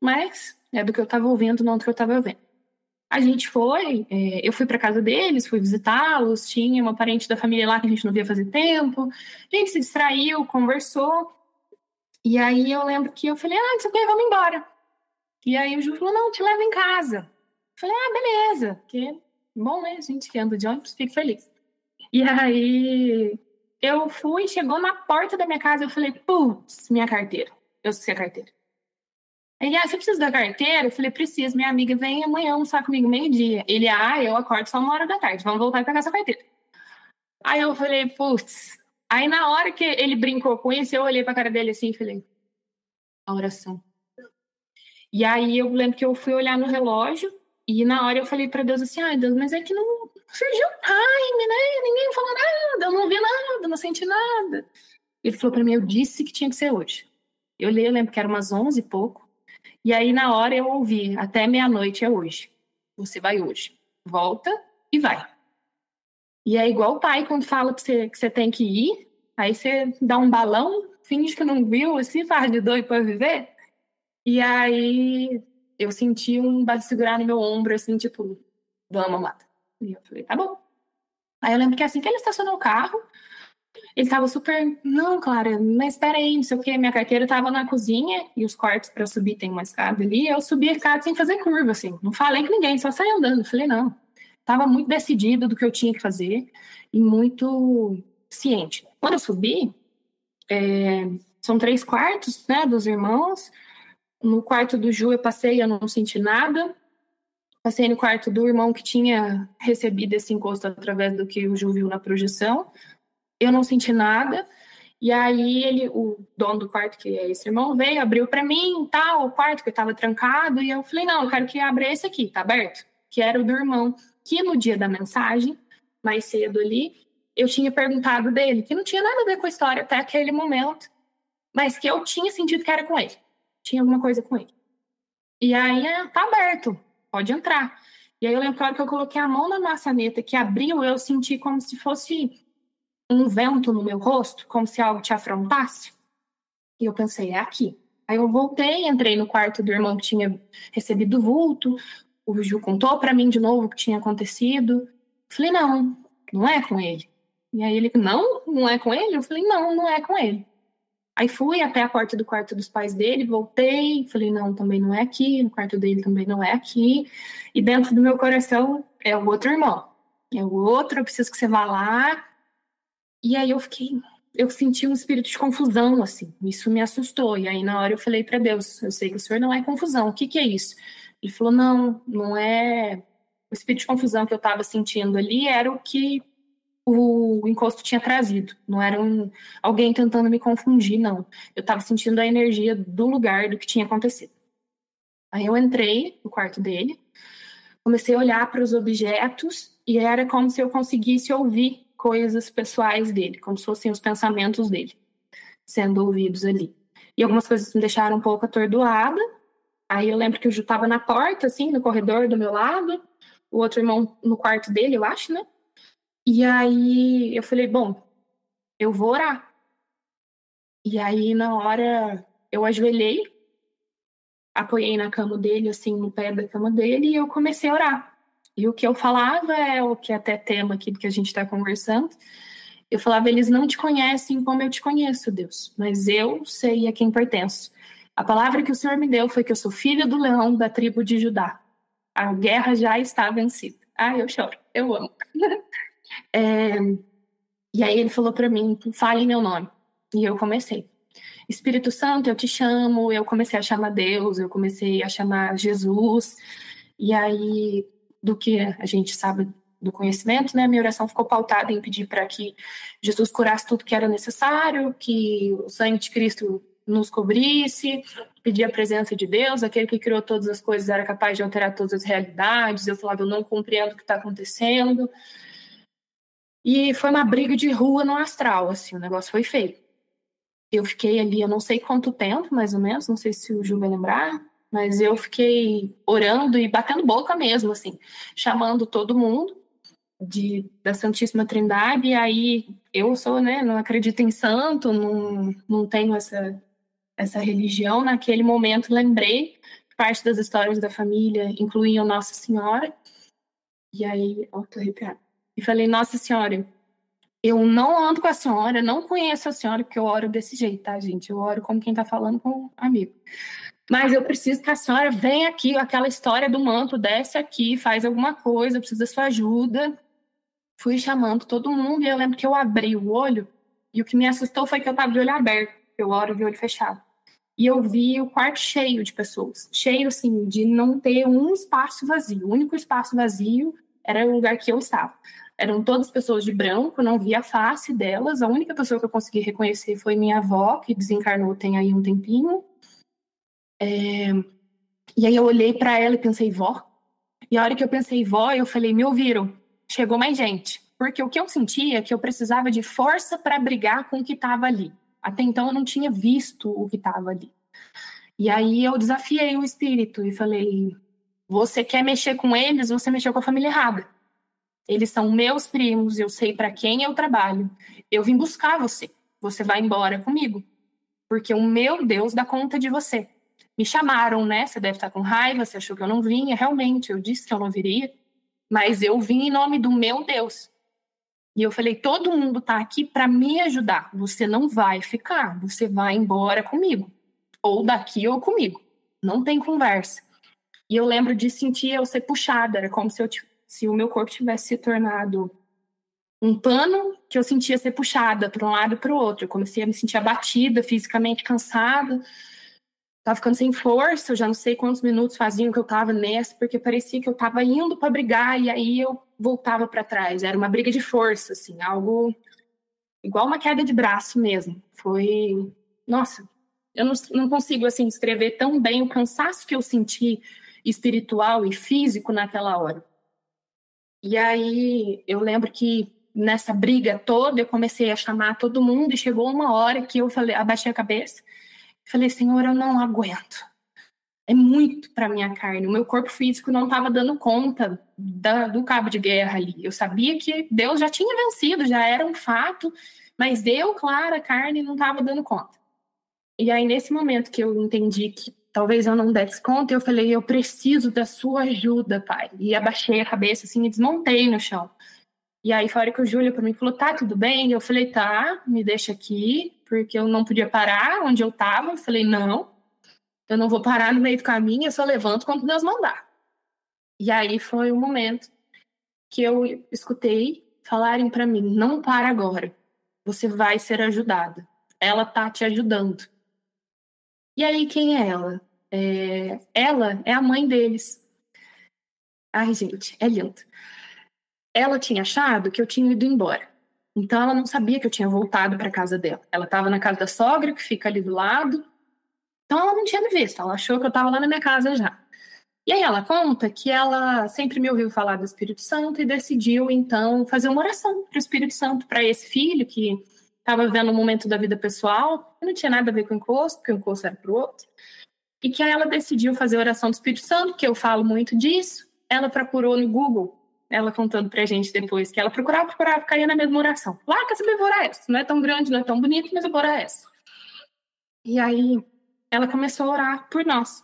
mas é do que eu estava ouvindo, não do que eu estava vendo. A gente foi, é, eu fui para casa deles, fui visitá-los, tinha uma parente da família lá que a gente não via fazer tempo. A gente se distraiu, conversou. E aí eu lembro que eu falei, ah, isso aqui, vamos embora. E aí o Ju falou, não, te levo em casa. Eu falei, ah, beleza. Porque, bom, né, a gente que anda de ônibus, fico feliz. E aí eu fui, chegou na porta da minha casa, eu falei, putz, minha carteira. Eu sei a carteira. Aí, ah, você precisa da carteira? Eu falei, preciso. Minha amiga vem amanhã almoçar comigo meio-dia. Ele, ah, eu acordo só uma hora da tarde. Vamos voltar e pegar essa carteira. Aí eu falei, putz. Aí na hora que ele brincou com isso, eu olhei pra cara dele assim e falei, a oração. E aí eu lembro que eu fui olhar no relógio e na hora eu falei para Deus assim, ai Deus, mas é que não surgiu time, né? Ninguém falou nada, eu não vi nada, não senti nada. Ele falou para mim, eu disse que tinha que ser hoje. Eu li, eu lembro que era umas 11 e pouco. E aí, na hora, eu ouvi: até meia-noite é hoje. Você vai hoje. Volta e vai. E é igual o pai quando fala que você, que você tem que ir, aí você dá um balão, finge que não viu, assim, *laughs* faz de doido para viver. E aí eu senti um segurar no meu ombro, assim, tipo, vamos, mata. E eu falei, tá bom. Aí eu lembro que assim que ele estacionou o carro, ele tava super, não, Clara, mas espera aí, não sei o que, minha carteira tava na cozinha e os quartos para subir tem uma escada ali, eu subi a escada sem fazer curva, assim, não falei com ninguém, só saí andando, falei, não, tava muito decidida do que eu tinha que fazer e muito ciente. Quando eu subi, é, são três quartos, né, dos irmãos, no quarto do Ju eu passei, eu não senti nada, passei no quarto do irmão que tinha recebido esse encosto através do que o Ju viu na projeção, eu não senti nada. E aí ele, o dono do quarto, que é esse irmão, veio, abriu para mim, tal, o quarto que estava trancado, e eu falei: "Não, eu quero que abra esse aqui, tá aberto?" Que era o do irmão, que no dia da mensagem, mais cedo ali, eu tinha perguntado dele, que não tinha nada a ver com a história até aquele momento, mas que eu tinha sentido que era com ele. Tinha alguma coisa com ele. E aí, ah, tá aberto, pode entrar. E aí eu lembro que eu coloquei a mão na maçaneta que abriu, eu senti como se fosse um vento no meu rosto, como se algo te afrontasse. E eu pensei, é aqui. Aí eu voltei, entrei no quarto do irmão que tinha recebido o vulto. O Ju contou para mim de novo o que tinha acontecido. Falei, não, não é com ele. E aí ele, não, não é com ele? Eu falei, não, não é com ele. Aí fui até a porta do quarto dos pais dele, voltei, falei, não, também não é aqui, no quarto dele também não é aqui. E dentro do meu coração é o outro irmão. É o outro, eu preciso que você vá lá e aí eu fiquei, eu senti um espírito de confusão, assim. Isso me assustou. E aí na hora eu falei para Deus, eu sei que o Senhor não é confusão. O que que é isso? Ele falou, não, não é. O espírito de confusão que eu estava sentindo ali era o que o encosto tinha trazido. Não era um, alguém tentando me confundir, não. Eu estava sentindo a energia do lugar, do que tinha acontecido. Aí eu entrei no quarto dele, comecei a olhar para os objetos e era como se eu conseguisse ouvir coisas pessoais dele, como se fossem os pensamentos dele sendo ouvidos ali. E algumas coisas me deixaram um pouco atordoada. Aí eu lembro que o Ju estava na porta, assim, no corredor do meu lado, o outro irmão no quarto dele, eu acho, né? E aí eu falei, bom, eu vou orar. E aí na hora eu ajoelhei, apoiei na cama dele, assim, no pé da cama dele, e eu comecei a orar. E o que eu falava é o que é até tema aqui do que a gente está conversando. Eu falava, eles não te conhecem como eu te conheço, Deus, mas eu sei a quem pertenço. A palavra que o Senhor me deu foi que eu sou filho do leão da tribo de Judá. A guerra já está vencida. Ah, eu choro, eu amo. *laughs* é, e aí ele falou para mim, fale meu nome. E eu comecei. Espírito Santo, eu te chamo. Eu comecei a chamar Deus, eu comecei a chamar Jesus. E aí do que a gente sabe do conhecimento, né? Minha oração ficou pautada em pedir para que Jesus curasse tudo que era necessário, que o sangue de Cristo nos cobrisse, pedir a presença de Deus, aquele que criou todas as coisas era capaz de alterar todas as realidades. Eu falava, eu não compreendo o que está acontecendo. E foi uma briga de rua no astral, assim, o negócio foi feio. Eu fiquei ali, eu não sei quanto tempo, mais ou menos, não sei se o Ju vai lembrar, mas eu fiquei orando e batendo boca mesmo, assim, chamando todo mundo de, da Santíssima Trindade, e aí eu sou, né, não acredito em santo, não, não tenho essa, essa religião. Naquele momento lembrei parte das histórias da família incluíam Nossa Senhora, e aí, ó, tô arrepiada. E falei, Nossa Senhora, eu não ando com a senhora, não conheço a senhora, porque eu oro desse jeito, tá, gente? Eu oro como quem tá falando com um amigo. Mas eu preciso que a senhora venha aqui, aquela história do manto, desce aqui, faz alguma coisa, eu preciso da sua ajuda. Fui chamando todo mundo e eu lembro que eu abri o olho e o que me assustou foi que eu tava de olho aberto, eu oro de olho fechado. E eu vi o quarto cheio de pessoas, cheio assim, de não ter um espaço vazio. O único espaço vazio era o lugar que eu estava. Eram todas pessoas de branco, não via a face delas. A única pessoa que eu consegui reconhecer foi minha avó, que desencarnou tem aí um tempinho. É... E aí eu olhei para ela e pensei, vó. E a hora que eu pensei, vó, eu falei, me ouviram? Chegou mais gente. Porque o que eu sentia é que eu precisava de força para brigar com o que estava ali. Até então eu não tinha visto o que estava ali. E aí eu desafiei o espírito e falei: você quer mexer com eles, você mexeu com a família errada. Eles são meus primos, eu sei para quem eu trabalho. Eu vim buscar você. Você vai embora comigo. Porque o meu Deus dá conta de você. Me chamaram, né? Você deve estar com raiva, você achou que eu não vinha. Realmente, eu disse que eu não viria. Mas eu vim em nome do meu Deus. E eu falei: todo mundo está aqui para me ajudar. Você não vai ficar, você vai embora comigo. Ou daqui ou comigo. Não tem conversa. E eu lembro de sentir eu ser puxada, era como se, eu, se o meu corpo tivesse se tornado um pano que eu sentia ser puxada para um lado e para o outro. Eu comecei a me sentir abatida, fisicamente cansada tava ficando sem força, eu já não sei quantos minutos faziam que eu tava nessa, porque parecia que eu tava indo para brigar e aí eu voltava para trás. Era uma briga de força, assim, algo igual uma queda de braço mesmo. Foi, nossa, eu não, não consigo assim descrever tão bem o cansaço que eu senti espiritual e físico naquela hora. E aí eu lembro que nessa briga toda eu comecei a chamar todo mundo e chegou uma hora que eu falei, abaixei a cabeça Falei, Senhor, eu não aguento. É muito para minha carne. O meu corpo físico não estava dando conta da, do cabo de guerra ali. Eu sabia que Deus já tinha vencido, já era um fato, mas eu, Clara, a carne, não estava dando conta. E aí, nesse momento que eu entendi que talvez eu não desse conta, eu falei, eu preciso da sua ajuda, pai. E abaixei a cabeça assim e desmontei no chão. E aí, fora que o Júlio para mim falou, tá, tudo bem? Eu falei, tá, me deixa aqui porque eu não podia parar onde eu estava. Falei, não, eu não vou parar no meio do caminho, eu só levanto quando Deus mandar. E aí foi o momento que eu escutei falarem para mim: não para agora, você vai ser ajudada. Ela tá te ajudando. E aí, quem é ela? É... Ela é a mãe deles. Ai, gente, é lindo. Ela tinha achado que eu tinha ido embora. Então ela não sabia que eu tinha voltado para casa dela. Ela estava na casa da sogra, que fica ali do lado. Então ela não tinha me visto, ela achou que eu estava lá na minha casa já. E aí ela conta que ela sempre me ouviu falar do Espírito Santo e decidiu então fazer uma oração para o Espírito Santo, para esse filho que estava vivendo um momento da vida pessoal, que não tinha nada a ver com o encosto, porque o encosto era para o outro. E que aí ela decidiu fazer a oração do Espírito Santo, que eu falo muito disso. Ela procurou no Google ela contando pra gente depois que ela procurava, procurava, caía na mesma oração. Lá que saber orar essa. Não é tão grande, não é tão bonito, mas eu vou orar essa. E aí ela começou a orar por nós.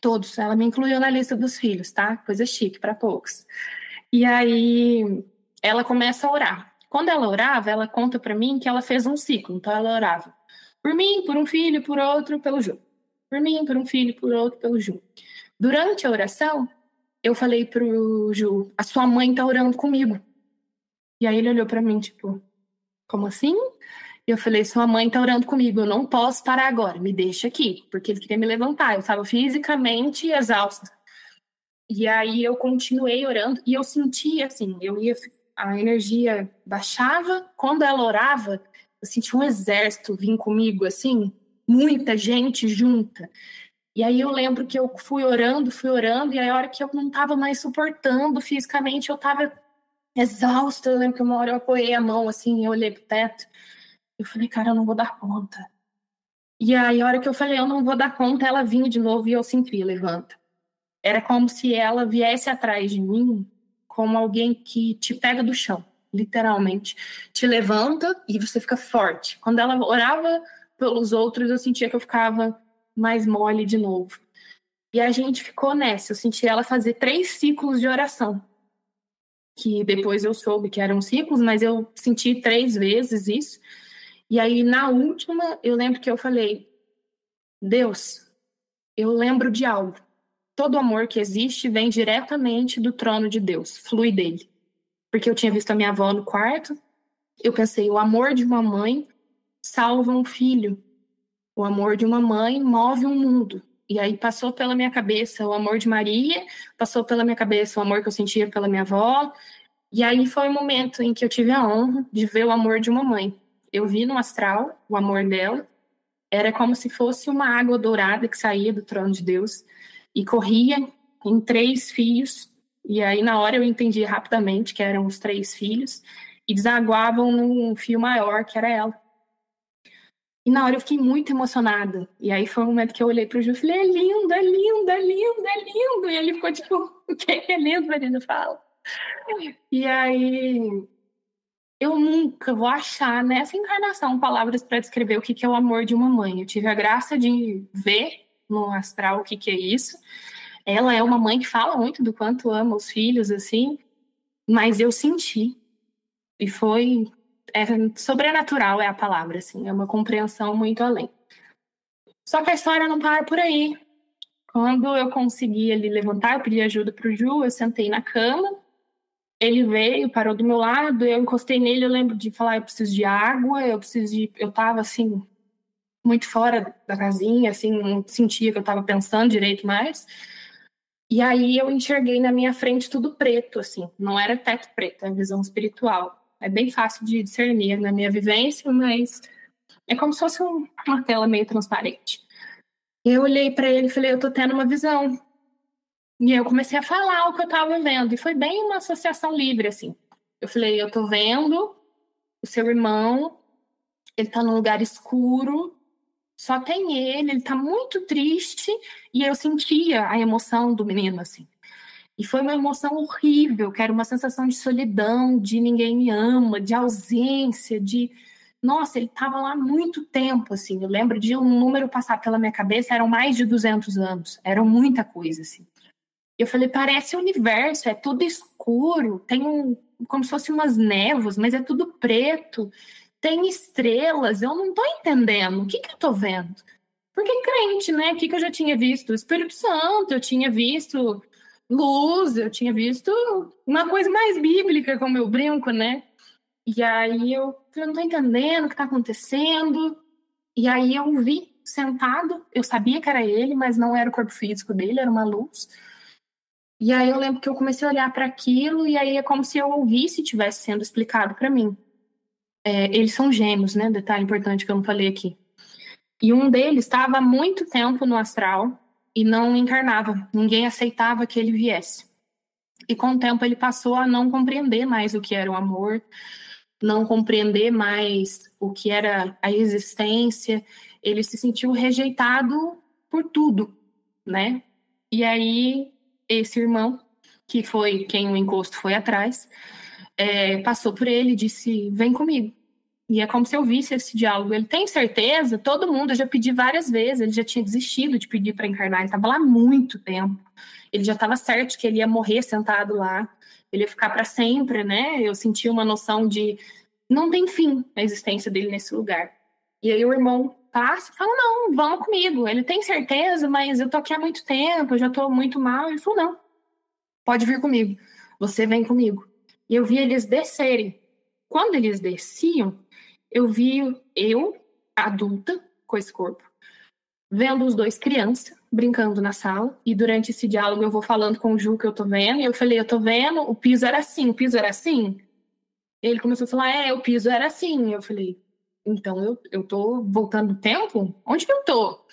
Todos. Ela me incluiu na lista dos filhos, tá? Coisa chique para poucos. E aí ela começa a orar. Quando ela orava, ela conta para mim que ela fez um ciclo. Então ela orava por mim, por um filho, por outro, pelo Ju. Por mim, por um filho, por outro, pelo Ju. Durante a oração, eu falei pro Ju, a sua mãe tá orando comigo. E aí ele olhou para mim, tipo, como assim? E eu falei, sua mãe tá orando comigo, eu não posso parar agora, me deixa aqui, porque ele queria me levantar, eu estava fisicamente exausta. E aí eu continuei orando e eu sentia assim, eu ia a energia baixava, quando ela orava, eu sentia um exército vir comigo assim, muita gente junta. E aí eu lembro que eu fui orando, fui orando, e aí a hora que eu não estava mais suportando fisicamente, eu estava exausta. Eu lembro que uma hora eu apoiei a mão assim, eu olhei pro teto. Eu falei, cara, eu não vou dar conta. E aí, a hora que eu falei, eu não vou dar conta, ela vinha de novo e eu senti, levanta. Era como se ela viesse atrás de mim como alguém que te pega do chão, literalmente. Te levanta e você fica forte. Quando ela orava pelos outros, eu sentia que eu ficava mais mole de novo. E a gente ficou nessa. Eu senti ela fazer três ciclos de oração. Que depois eu soube que eram ciclos, mas eu senti três vezes isso. E aí, na última, eu lembro que eu falei: Deus, eu lembro de algo. Todo amor que existe vem diretamente do trono de Deus, flui dele. Porque eu tinha visto a minha avó no quarto, eu pensei: o amor de uma mãe salva um filho. O amor de uma mãe move um mundo. E aí passou pela minha cabeça o amor de Maria, passou pela minha cabeça o amor que eu sentia pela minha avó. E aí foi o momento em que eu tive a honra de ver o amor de uma mãe eu vi no astral o amor dela. Era como se fosse uma água dourada que saía do trono de Deus e corria em três fios. E aí, na hora, eu entendi rapidamente que eram os três filhos e desaguavam num fio maior, que era ela. Na hora eu fiquei muito emocionada. E aí foi o momento que eu olhei para o Ju e falei: é lindo, é lindo, é lindo, é lindo. E ele ficou tipo: *laughs* o que é lindo, Marina? Fala. E aí eu nunca vou achar nessa encarnação palavras para descrever o que, é o amor de uma mãe. Eu tive a graça de ver no astral o que é isso. Ela é uma mãe que fala muito do quanto ama os filhos, assim, mas eu senti. E foi. É, sobrenatural é a palavra, assim, é uma compreensão muito além. Só que a história não para por aí. Quando eu consegui ele levantar, eu pedi ajuda para o Ju, eu sentei na cama ele veio, parou do meu lado, eu encostei nele, eu lembro de falar, eu preciso de água, eu preciso de... Eu tava, assim, muito fora da casinha, assim, não sentia que eu tava pensando direito mais. E aí eu enxerguei na minha frente tudo preto, assim, não era teto preto, é visão espiritual. É bem fácil de discernir na minha vivência, mas é como se fosse um, uma tela meio transparente. Eu olhei para ele e falei, eu tô tendo uma visão. E eu comecei a falar o que eu estava vendo. E foi bem uma associação livre, assim. Eu falei, eu tô vendo o seu irmão, ele tá num lugar escuro, só tem ele, ele tá muito triste. E eu sentia a emoção do menino, assim. E foi uma emoção horrível, que era uma sensação de solidão, de ninguém me ama, de ausência, de. Nossa, ele estava lá muito tempo, assim. Eu lembro de um número passar pela minha cabeça, eram mais de 200 anos. Era muita coisa, assim. Eu falei, parece o universo, é tudo escuro, tem um, como se fosse umas névoas, mas é tudo preto, tem estrelas, eu não tô entendendo, o que que eu tô vendo? Porque crente, né? O que, que eu já tinha visto? O Espírito Santo, eu tinha visto luz, eu tinha visto uma coisa mais bíblica, como eu brinco, né? E aí eu, eu não tô entendendo o que tá acontecendo. E aí eu vi sentado, eu sabia que era ele, mas não era o corpo físico dele, era uma luz. E aí eu lembro que eu comecei a olhar para aquilo e aí é como se eu ouvisse tivesse sendo explicado para mim. É, eles são gêmeos, né? Detalhe importante que eu não falei aqui. E um deles estava há muito tempo no astral e não encarnava. Ninguém aceitava que ele viesse. E com o tempo ele passou a não compreender mais o que era o amor, não compreender mais o que era a existência. Ele se sentiu rejeitado por tudo, né? E aí esse irmão, que foi quem o encosto foi atrás, é, passou por ele e disse: Vem comigo. E é como se eu visse esse diálogo. Ele tem certeza? Todo mundo, eu já pedi várias vezes, ele já tinha desistido de pedir para encarnar, ele estava lá muito tempo. Ele já estava certo que ele ia morrer sentado lá, ele ia ficar para sempre, né? Eu senti uma noção de não tem fim a existência dele nesse lugar. E aí o irmão passa e fala: Não, vamos comigo. Ele tem certeza, mas eu tô aqui há muito tempo, eu já tô muito mal. Ele falou: Não, pode vir comigo. Você vem comigo. E eu vi eles descerem. Quando eles desciam, eu vi eu, adulta, com esse corpo, vendo os dois crianças brincando na sala. E durante esse diálogo eu vou falando com o Ju que eu tô vendo. E eu falei: Eu tô vendo, o piso era assim, o piso era assim. Ele começou a falar: É, o piso era assim. Eu falei: então eu, eu tô voltando o tempo? Onde que eu tô?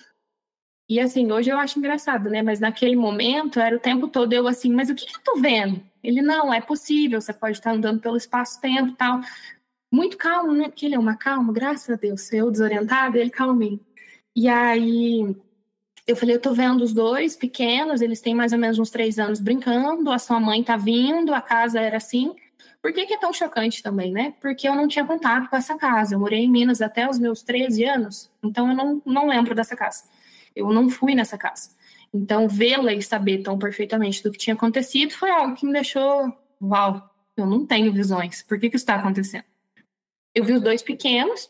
E assim, hoje eu acho engraçado, né? Mas naquele momento era o tempo todo eu assim, mas o que, que eu tô vendo? Ele, não, é possível, você pode estar andando pelo espaço-tempo e tal. Muito calmo, né? Porque ele é uma calma, graças a Deus. Eu desorientada, ele calminho. E aí eu falei, eu tô vendo os dois pequenos, eles têm mais ou menos uns três anos brincando, a sua mãe tá vindo, a casa era assim. Por que, que é tão chocante também, né? Porque eu não tinha contato com essa casa. Eu morei em Minas até os meus 13 anos, então eu não, não lembro dessa casa. Eu não fui nessa casa. Então, vê-la e saber tão perfeitamente do que tinha acontecido foi algo que me deixou, uau, eu não tenho visões. Por que, que isso está acontecendo? Eu vi os dois pequenos,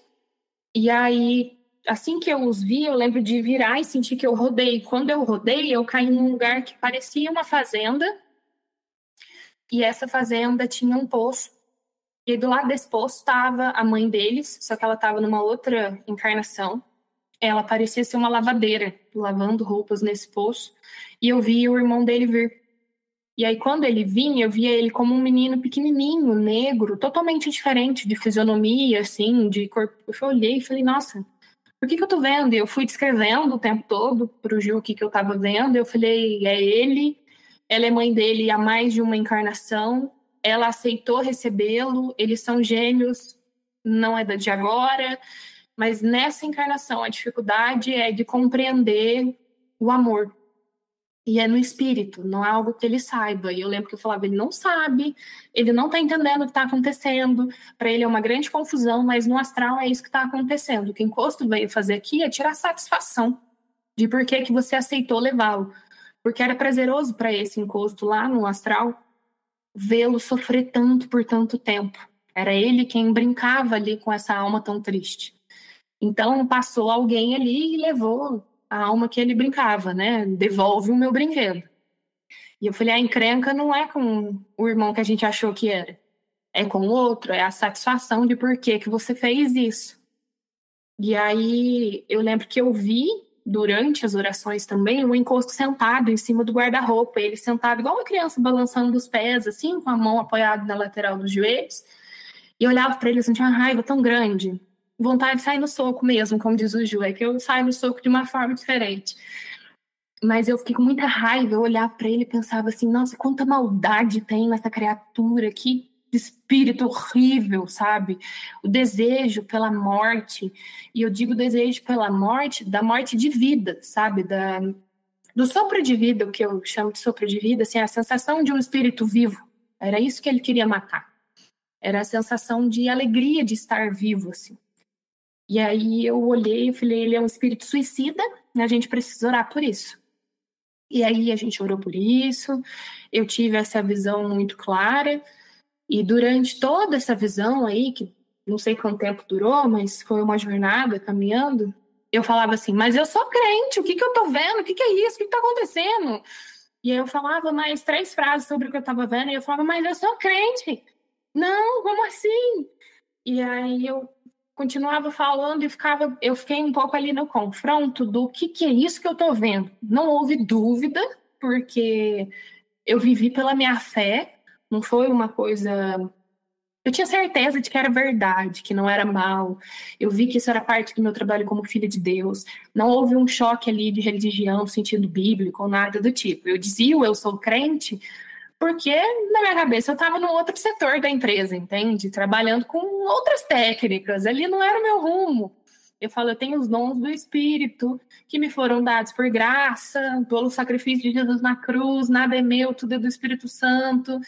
e aí, assim que eu os vi, eu lembro de virar e sentir que eu rodei. Quando eu rodei, eu caí num lugar que parecia uma fazenda, e essa fazenda tinha um poço. E do lado desse poço estava a mãe deles, só que ela estava numa outra encarnação. Ela parecia ser uma lavadeira, lavando roupas nesse poço. E eu vi o irmão dele vir. E aí, quando ele vinha, eu via ele como um menino pequenininho, negro, totalmente diferente de fisionomia, assim, de corpo. Eu olhei e falei, nossa, por que, que eu tô vendo? E eu fui descrevendo o tempo todo pro Gil o que, que eu tava vendo. Eu falei, é ele, ela é mãe dele há mais de uma encarnação, ela aceitou recebê-lo, eles são gêmeos, não é de agora, mas nessa encarnação a dificuldade é de compreender o amor. E é no espírito, não é algo que ele saiba. E eu lembro que eu falava, ele não sabe, ele não está entendendo o que está acontecendo. Para ele é uma grande confusão, mas no astral é isso que está acontecendo. O que o encosto veio fazer aqui é tirar satisfação de por que, que você aceitou levá-lo porque era prazeroso para esse encosto lá no astral vê-lo sofrer tanto por tanto tempo. Era ele quem brincava ali com essa alma tão triste. Então passou alguém ali e levou a alma que ele brincava, né? Devolve o meu brinquedo. E eu falei: a encrenca não é com o irmão que a gente achou que era, é com o outro, é a satisfação de por que, que você fez isso. E aí eu lembro que eu vi durante as orações também, o encosto sentado em cima do guarda-roupa, ele sentado igual uma criança balançando os pés, assim, com a mão apoiada na lateral dos joelhos. E eu olhava para ele tinha uma raiva tão grande, vontade de sair no soco mesmo, como diz o Ju, é que eu saio no soco de uma forma diferente. Mas eu fiquei com muita raiva, eu olhava para ele e pensava assim, nossa, quanta maldade tem nessa criatura, que espírito horrível, sabe? O desejo pela morte. E eu digo desejo pela morte, da morte de vida, sabe? Da, do sopro de vida, o que eu chamo de sopro de vida, assim, a sensação de um espírito vivo. Era isso que ele queria matar. Era a sensação de alegria de estar vivo, assim. E aí eu olhei e falei, ele é um espírito suicida, né? a gente precisa orar por isso. E aí a gente orou por isso, eu tive essa visão muito clara, e durante toda essa visão aí, que não sei quanto tempo durou, mas foi uma jornada caminhando, eu falava assim, mas eu sou crente, o que, que eu tô vendo? O que, que é isso? O que, que tá acontecendo? E aí eu falava mais três frases sobre o que eu tava vendo, e eu falava, mas eu sou crente. Não, como assim? E aí eu continuava falando e ficava, eu fiquei um pouco ali no confronto do que, que é isso que eu tô vendo. Não houve dúvida, porque eu vivi pela minha fé, não foi uma coisa. Eu tinha certeza de que era verdade, que não era mal. Eu vi que isso era parte do meu trabalho como filha de Deus. Não houve um choque ali de religião, sentido bíblico, ou nada do tipo. Eu dizia, eu sou crente, porque na minha cabeça eu estava no outro setor da empresa, entende? Trabalhando com outras técnicas. Ali não era o meu rumo. Eu falo, eu tenho os dons do Espírito que me foram dados por graça, pelo sacrifício de Jesus na cruz, nada é meu, tudo é do Espírito Santo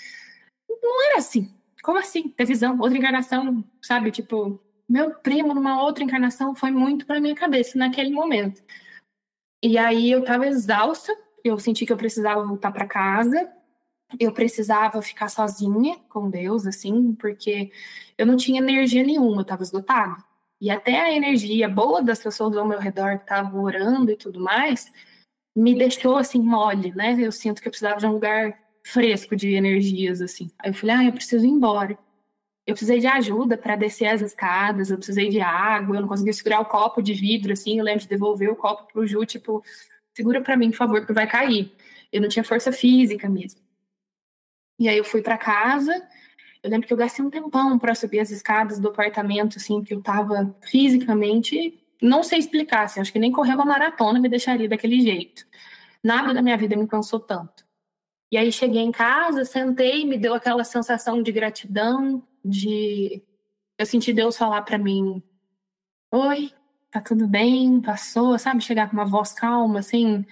não era assim. Como assim? Ter visão, outra encarnação, sabe? Tipo, meu primo numa outra encarnação foi muito para minha cabeça naquele momento. E aí eu tava exausta, eu senti que eu precisava voltar para casa, eu precisava ficar sozinha com Deus, assim, porque eu não tinha energia nenhuma, eu tava esgotada. E até a energia boa das pessoas ao meu redor que estavam orando e tudo mais, me deixou assim mole, né? Eu sinto que eu precisava de um lugar fresco de energias, assim. Aí eu falei, ah, eu preciso ir embora. Eu precisei de ajuda para descer as escadas, eu precisei de água, eu não conseguia segurar o copo de vidro, assim. Eu lembro de devolver o copo pro Ju, tipo, segura para mim, por favor, porque vai cair. Eu não tinha força física mesmo. E aí eu fui para casa. Eu lembro que eu gastei um tempão para subir as escadas do apartamento, assim, que eu tava fisicamente. Não sei explicar, assim, acho que nem correr uma maratona me deixaria daquele jeito. Nada da minha vida me cansou tanto. E aí cheguei em casa, sentei, me deu aquela sensação de gratidão, de eu senti Deus falar para mim: "Oi, tá tudo bem, passou, sabe? Chegar com uma voz calma, assim,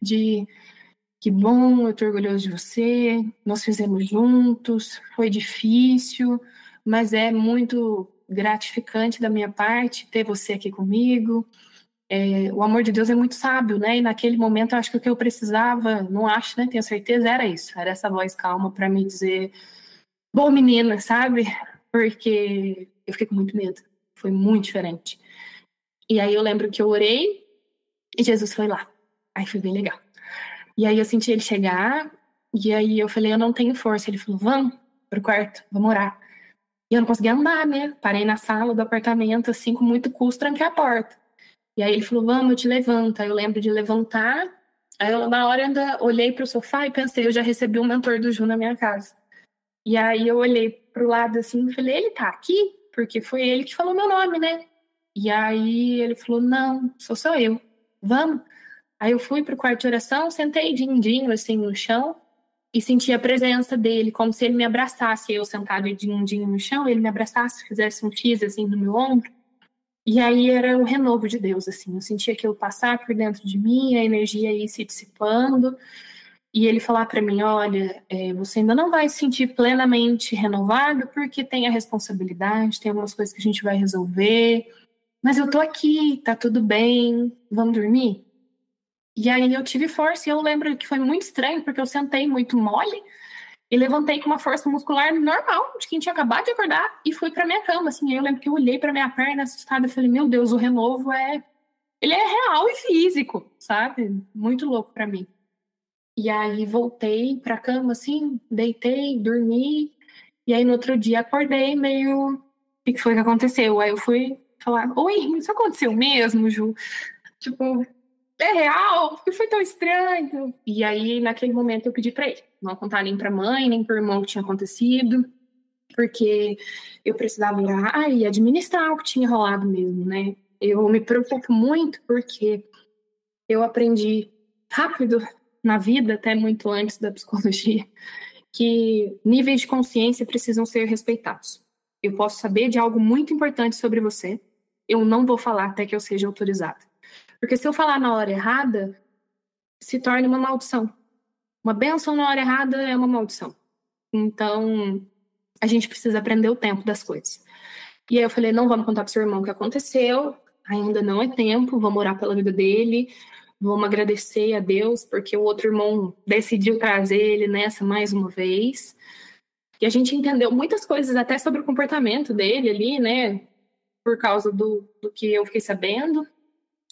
de que bom, eu tô orgulhoso de você, nós fizemos juntos, foi difícil, mas é muito gratificante da minha parte ter você aqui comigo. É, o amor de Deus é muito sábio, né? E naquele momento eu acho que o que eu precisava, não acho, né? Tenho certeza, era isso, era essa voz calma para me dizer, bom menina, sabe? Porque eu fiquei com muito medo, foi muito diferente. E aí eu lembro que eu orei e Jesus foi lá. Aí foi bem legal. E aí eu senti ele chegar, e aí eu falei, eu não tenho força. Ele falou, vamos pro quarto, vamos orar. E eu não conseguia andar, né? Parei na sala do apartamento, assim, com muito custo, tranquei a porta. E aí ele falou, vamos, eu te levanto. Aí eu lembro de levantar. Aí eu, na hora, ainda olhei pro sofá e pensei, eu já recebi um mentor do Ju na minha casa. E aí eu olhei pro lado assim e falei, ele tá aqui? Porque foi ele que falou meu nome, né? E aí ele falou, não, sou só eu. Vamos? Aí eu fui pro quarto de oração, sentei din-din, assim, no chão e senti a presença dele, como se ele me abraçasse. Eu sentado din-din no chão, ele me abraçasse, fizesse um X, assim, no meu ombro. E aí era o renovo de Deus, assim. Eu sentia aquilo passar por dentro de mim, a energia ir se dissipando. E ele falar para mim: olha, é, você ainda não vai se sentir plenamente renovado, porque tem a responsabilidade, tem algumas coisas que a gente vai resolver. Mas eu tô aqui, tá tudo bem, vamos dormir? E aí eu tive força e eu lembro que foi muito estranho, porque eu sentei muito mole e levantei com uma força muscular normal, de quem tinha acabado de acordar, e fui para minha cama, assim. Eu lembro que eu olhei para minha perna assustada e falei: "Meu Deus, o renovo é ele é real e físico, sabe? Muito louco para mim". E aí voltei para cama assim, deitei, dormi, e aí no outro dia acordei meio o que foi que aconteceu? Aí eu fui falar: "Oi, isso aconteceu mesmo, Ju?" Tipo, é real? Porque foi tão estranho. E aí, naquele momento, eu pedi para ele não contar nem para mãe, nem para irmão o que tinha acontecido, porque eu precisava orar e administrar o que tinha rolado mesmo, né? Eu me preocupo muito porque eu aprendi rápido na vida, até muito antes da psicologia, *laughs* que níveis de consciência precisam ser respeitados. Eu posso saber de algo muito importante sobre você, eu não vou falar até que eu seja autorizada. Porque se eu falar na hora errada, se torna uma maldição. Uma benção na hora errada é uma maldição. Então, a gente precisa aprender o tempo das coisas. E aí eu falei, não vamos contar pro seu irmão o que aconteceu, ainda não é tempo, vamos orar pela vida dele, vamos agradecer a Deus, porque o outro irmão decidiu trazer ele nessa mais uma vez. E a gente entendeu muitas coisas até sobre o comportamento dele ali, né? Por causa do, do que eu fiquei sabendo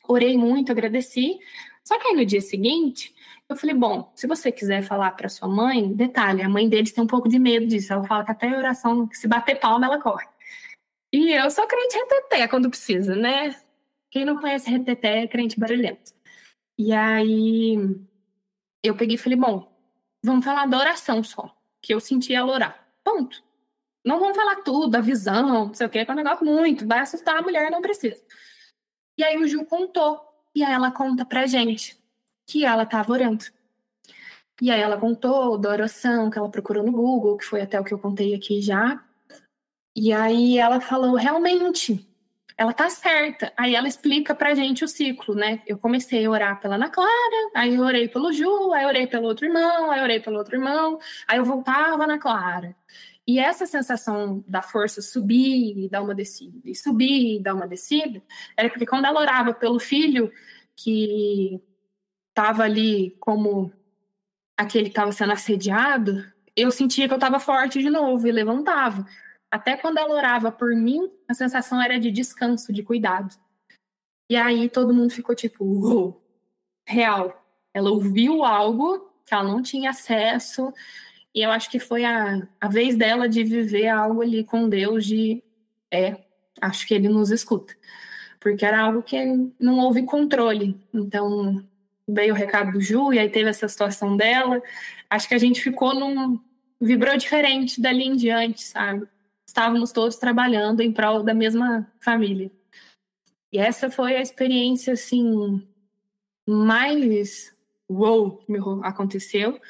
orei muito, agradeci. Só que aí no dia seguinte, eu falei: bom, se você quiser falar para sua mãe, detalhe, a mãe deles tem um pouco de medo disso. Ela fala que até a oração, se bater palma, ela corre. E eu sou crente reteté quando precisa, né? Quem não conhece reteté é crente barulhento. E aí eu peguei e falei: bom, vamos falar da oração só, que eu senti ela orar. Ponto. Não vamos falar tudo, da visão, não sei o que, é um negócio muito, vai assustar a mulher, não precisa. E aí o Ju contou. E aí ela conta pra gente que ela estava orando. E aí ela contou da oração que ela procurou no Google, que foi até o que eu contei aqui já. E aí ela falou, realmente, ela tá certa. Aí ela explica pra gente o ciclo, né? Eu comecei a orar pela Ana Clara, aí eu orei pelo Ju, aí eu orei pelo outro irmão, aí eu orei pelo outro irmão, aí eu voltava na Clara. E essa sensação da força subir e dar uma descida, e subir e dar uma descida, era porque quando ela orava pelo filho que estava ali como aquele que estava sendo assediado, eu sentia que eu estava forte de novo e levantava. Até quando ela orava por mim, a sensação era de descanso, de cuidado. E aí todo mundo ficou tipo, uou, real. Ela ouviu algo que ela não tinha acesso, e eu acho que foi a, a vez dela de viver algo ali com Deus, de é, acho que ele nos escuta. Porque era algo que não houve controle. Então, veio o recado do Ju, e aí teve essa situação dela. Acho que a gente ficou num. vibrou diferente dali em diante, sabe? Estávamos todos trabalhando em prol da mesma família. E essa foi a experiência, assim, mais wow que me aconteceu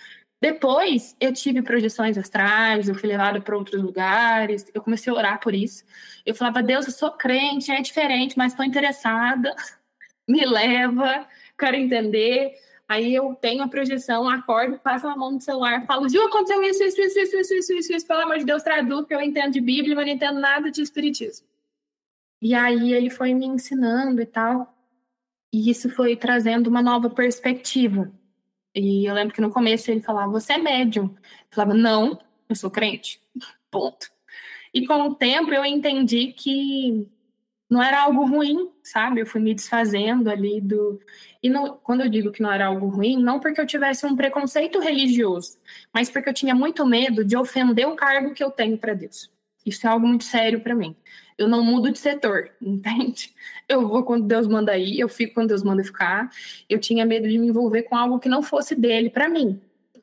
Depois, eu tive projeções astrais, eu fui levada para outros lugares, eu comecei a orar por isso. Eu falava, Deus, eu sou crente, é diferente, mas estou interessada, *laughs* me leva, quero entender. Aí eu tenho a projeção, acordo, passo a mão no celular, falo, Ju, aconteceu isso, isso, isso, isso, isso, isso, isso, isso, pelo amor de Deus, traduz, porque eu entendo de Bíblia, mas não entendo nada de Espiritismo. E aí ele foi me ensinando e tal, e isso foi trazendo uma nova perspectiva. E eu lembro que no começo ele falava, você é médium. Eu falava, não, eu sou crente. Ponto. E com o tempo eu entendi que não era algo ruim, sabe? Eu fui me desfazendo ali do. E não, quando eu digo que não era algo ruim, não porque eu tivesse um preconceito religioso, mas porque eu tinha muito medo de ofender o cargo que eu tenho para Deus. Isso é algo muito sério para mim. Eu não mudo de setor, *laughs* entende? Eu vou quando Deus manda ir, eu fico quando Deus manda ficar. Eu tinha medo de me envolver com algo que não fosse dele para mim.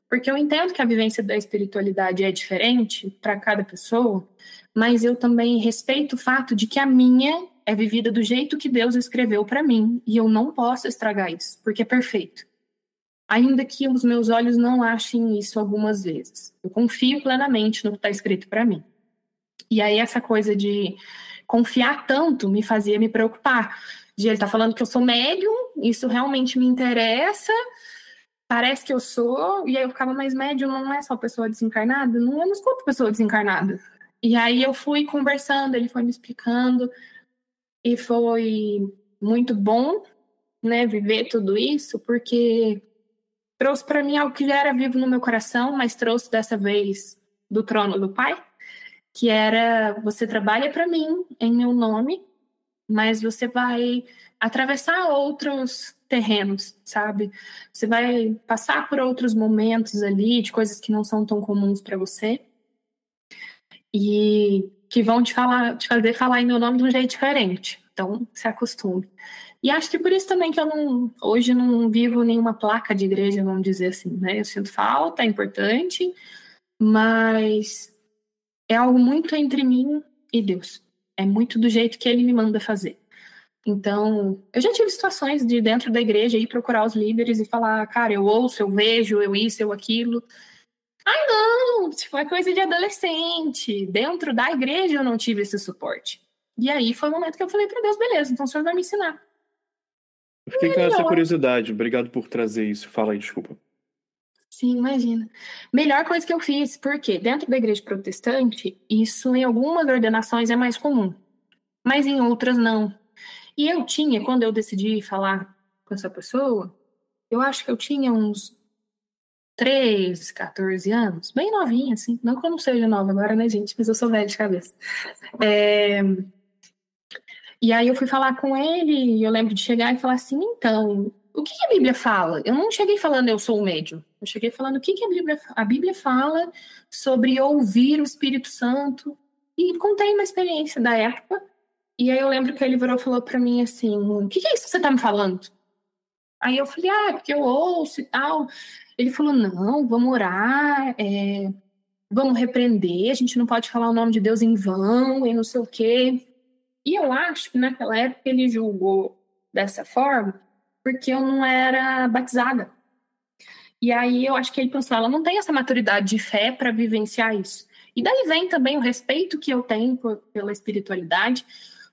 Porque eu entendo que a vivência da espiritualidade é diferente para cada pessoa, mas eu também respeito o fato de que a minha é vivida do jeito que Deus escreveu para mim e eu não posso estragar isso, porque é perfeito. Ainda que os meus olhos não achem isso algumas vezes. Eu confio plenamente no que está escrito para mim. E aí essa coisa de confiar tanto me fazia me preocupar. De ele tá falando que eu sou médium, isso realmente me interessa, parece que eu sou, e aí eu ficava, mais médium não é só pessoa desencarnada? Não, eu não escuto pessoa desencarnada. E aí eu fui conversando, ele foi me explicando, e foi muito bom, né, viver tudo isso, porque trouxe para mim algo que já era vivo no meu coração, mas trouxe dessa vez do trono do Pai, que era você trabalha para mim em meu nome, mas você vai atravessar outros terrenos, sabe? Você vai passar por outros momentos ali de coisas que não são tão comuns para você e que vão te falar, te fazer falar em meu nome de um jeito diferente. Então, se acostume. E acho que por isso também que eu não, hoje não vivo nenhuma placa de igreja, vamos dizer assim, né? Eu sinto falta, é importante, mas é algo muito entre mim e Deus. É muito do jeito que ele me manda fazer. Então, eu já tive situações de dentro da igreja ir procurar os líderes e falar, cara, eu ouço, eu vejo, eu isso, eu aquilo. Ai, não, tipo, é coisa de adolescente. Dentro da igreja eu não tive esse suporte. E aí foi o momento que eu falei para Deus, beleza, então o senhor vai me ensinar. Eu fiquei com essa curiosidade, obrigado por trazer isso. Fala aí, desculpa. Sim, imagina. Melhor coisa que eu fiz, porque dentro da igreja protestante, isso em algumas ordenações é mais comum, mas em outras não. E eu tinha, quando eu decidi falar com essa pessoa, eu acho que eu tinha uns 13, 14 anos, bem novinha, assim. Não que eu não seja nova agora, né, gente? Mas eu sou velha de cabeça. É... E aí eu fui falar com ele, e eu lembro de chegar e falar assim, então, o que, a Bíblia fala? Eu não cheguei falando eu sou o médium. Eu cheguei falando o que, que a, Bíblia, a Bíblia fala sobre ouvir o Espírito Santo. E contei uma experiência da época. E aí eu lembro que ele virou e falou para mim assim, o que, que é isso que você tá me falando? Aí eu falei, ah, porque eu ouço e tal. Ele falou, não, vamos orar, é, vamos repreender, a gente não pode falar o nome de Deus em vão e não sei o quê. E eu acho que naquela época ele julgou dessa forma porque eu não era batizada. E aí eu acho que ele pensou, ela não tem essa maturidade de fé para vivenciar isso. E daí vem também o respeito que eu tenho por, pela espiritualidade,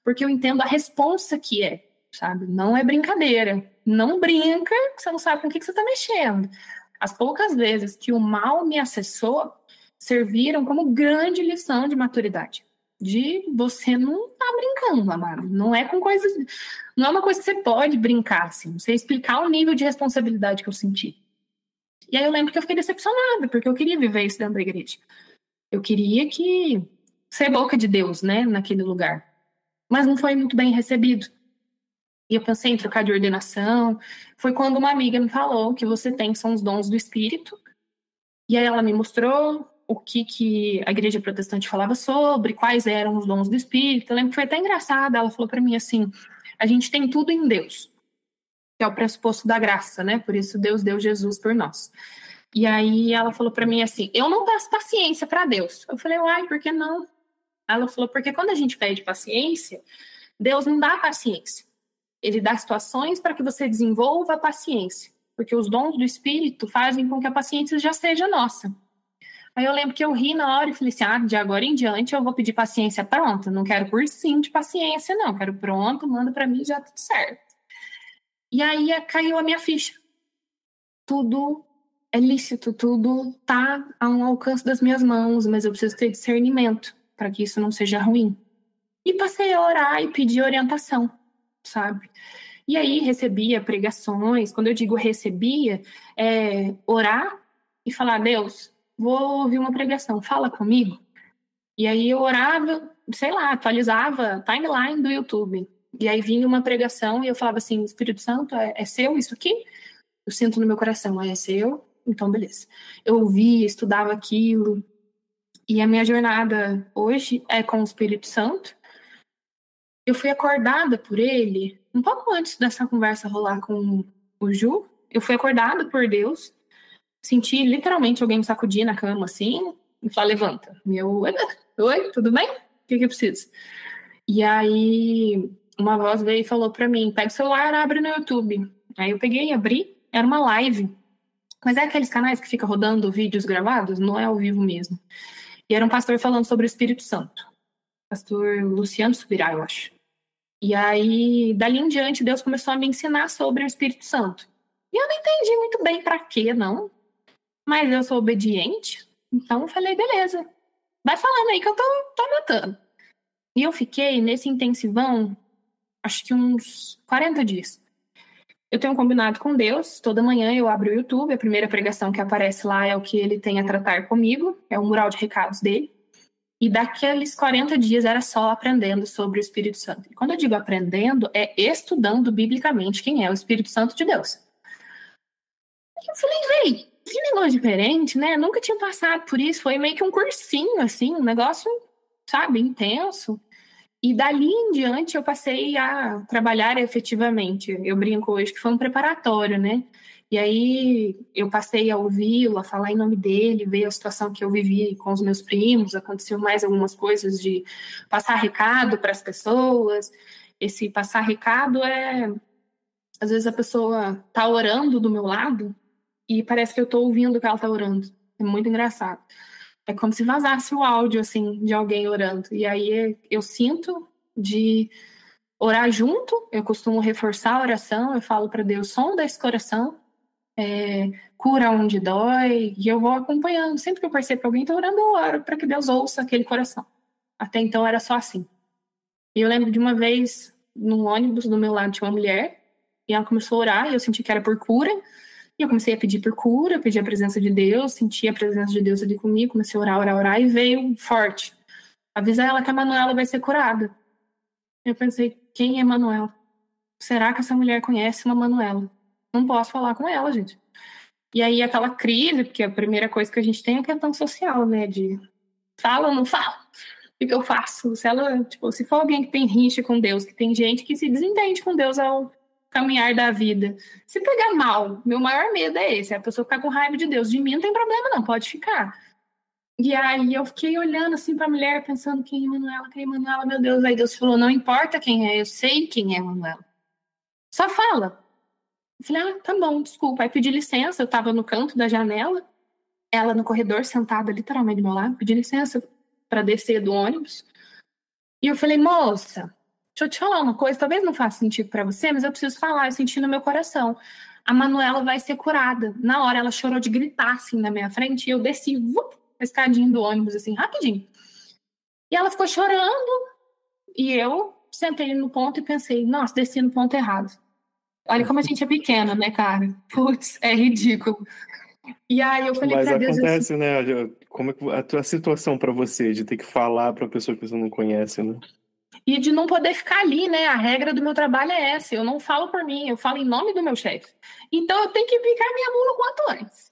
porque eu entendo a responsa que é, sabe? Não é brincadeira. Não brinca, você não sabe com o que, que você está mexendo. As poucas vezes que o mal me acessou serviram como grande lição de maturidade de você não tá brincando, amado. Não é com coisas. Não é uma coisa que você pode brincar, assim. Você explicar o nível de responsabilidade que eu senti. E aí eu lembro que eu fiquei decepcionada, porque eu queria viver isso dentro da igreja. Eu queria que ser boca de Deus, né, naquele lugar. Mas não foi muito bem recebido. E eu pensei em trocar de ordenação. Foi quando uma amiga me falou que você tem são os dons do Espírito. E aí ela me mostrou o que, que a igreja protestante falava sobre, quais eram os dons do Espírito. Eu lembro que foi até engraçado, ela falou para mim assim: a gente tem tudo em Deus, que é o pressuposto da graça, né? Por isso Deus deu Jesus por nós. E aí ela falou para mim assim: eu não peço paciência para Deus. Eu falei, uai, por que não? Ela falou, porque quando a gente pede paciência, Deus não dá paciência. Ele dá situações para que você desenvolva a paciência. porque os dons do Espírito fazem com que a paciência já seja nossa. Aí eu lembro que eu ri na hora e falei assim: ah, de agora em diante eu vou pedir paciência pronta. Não quero cursinho de paciência, não. Quero pronto, manda para mim já tudo certo. E aí caiu a minha ficha. Tudo é lícito, tudo tá a um alcance das minhas mãos, mas eu preciso ter discernimento para que isso não seja ruim. E passei a orar e pedir orientação, sabe? E aí recebia pregações. Quando eu digo recebia, é orar e falar: Deus, vou ouvir uma pregação, fala comigo. E aí eu orava, sei lá, atualizava timeline do YouTube. E aí vinha uma pregação e eu falava assim: Espírito Santo, é, é seu isso aqui? Eu sinto no meu coração, é seu? Então, beleza. Eu ouvia, estudava aquilo. E a minha jornada hoje é com o Espírito Santo. Eu fui acordada por ele um pouco antes dessa conversa rolar com o Ju. Eu fui acordada por Deus. Senti literalmente alguém me sacudir na cama assim e falar: levanta. Meu, *laughs* oi, tudo bem? O que, que eu preciso? E aí uma voz veio e falou para mim: pega o celular, abre no YouTube. Aí eu peguei e abri, era uma live. Mas é aqueles canais que fica rodando vídeos gravados, não é ao vivo mesmo. E era um pastor falando sobre o Espírito Santo. Pastor Luciano Subirá, eu acho. E aí, dali em diante, Deus começou a me ensinar sobre o Espírito Santo. E eu não entendi muito bem para quê, não. Mas eu sou obediente, então falei, beleza. Vai falando aí que eu tô, tô anotando. E eu fiquei nesse intensivão acho que uns 40 dias. Eu tenho combinado com Deus, toda manhã eu abro o YouTube, a primeira pregação que aparece lá é o que ele tem a tratar comigo, é o mural de recados dele. E daqueles 40 dias era só aprendendo sobre o Espírito Santo. E quando eu digo aprendendo, é estudando biblicamente quem é o Espírito Santo de Deus. E eu falei, véi, que negócio diferente, né? Nunca tinha passado por isso. Foi meio que um cursinho, assim, um negócio, sabe, intenso. E dali em diante eu passei a trabalhar efetivamente. Eu brinco hoje que foi um preparatório, né? E aí eu passei a ouvi-lo, a falar em nome dele, ver a situação que eu vivi com os meus primos, aconteceu mais algumas coisas de passar recado para as pessoas. Esse passar recado é às vezes a pessoa tá orando do meu lado e parece que eu tô ouvindo que ela tá orando. É muito engraçado. É como se vazasse o áudio, assim, de alguém orando. E aí eu sinto de orar junto, eu costumo reforçar a oração, eu falo para Deus, sonda esse coração, é, cura onde dói, e eu vou acompanhando. Sempre que eu percebo que alguém está orando, eu oro para que Deus ouça aquele coração. Até então era só assim. E eu lembro de uma vez, no ônibus do meu lado tinha uma mulher, e ela começou a orar, e eu senti que era por cura, e eu comecei a pedir por cura, pedir a presença de Deus, senti a presença de Deus ali comigo, comecei a orar, orar, orar, e veio forte. Avisa ela que a Manuela vai ser curada. Eu pensei, quem é Manuela? Será que essa mulher conhece uma Manuela? Não posso falar com ela, gente. E aí aquela crise, porque a primeira coisa que a gente tem é a questão social, né? De fala ou não fala? O que eu faço? Se ela, tipo, se for alguém que tem rincha com Deus, que tem gente que se desentende com Deus ao caminhar da vida. Se pegar mal, meu maior medo é esse, é a pessoa ficar com raiva de Deus. De mim não tem problema, não, pode ficar. E aí eu fiquei olhando assim para a mulher, pensando quem é Manuela, quem é Manuela, meu Deus. Aí Deus falou: não importa quem é, eu sei quem é Manuela. Só fala. Eu falei: ah, tá bom, desculpa. Aí pedi licença, eu estava no canto da janela, ela no corredor, sentada literalmente do meu lado, pedi licença para descer do ônibus. E eu falei: moça, Deixa eu te falar uma coisa, talvez não faça sentido para você, mas eu preciso falar, eu senti no meu coração. A Manuela vai ser curada. Na hora ela chorou de gritar assim na minha frente e eu desci, vup, a escadinha do ônibus assim, rapidinho. E ela ficou chorando e eu sentei no ponto e pensei, nossa, desci no ponto errado. Olha como a gente é pequena, né, cara? Putz, é ridículo. E aí eu falei Mas pra Deus acontece, assim, né? Como é a tua situação para você de ter que falar para pessoa que você não conhece, né? E de não poder ficar ali, né? A regra do meu trabalho é essa. Eu não falo por mim, eu falo em nome do meu chefe. Então eu tenho que picar minha mula quanto antes.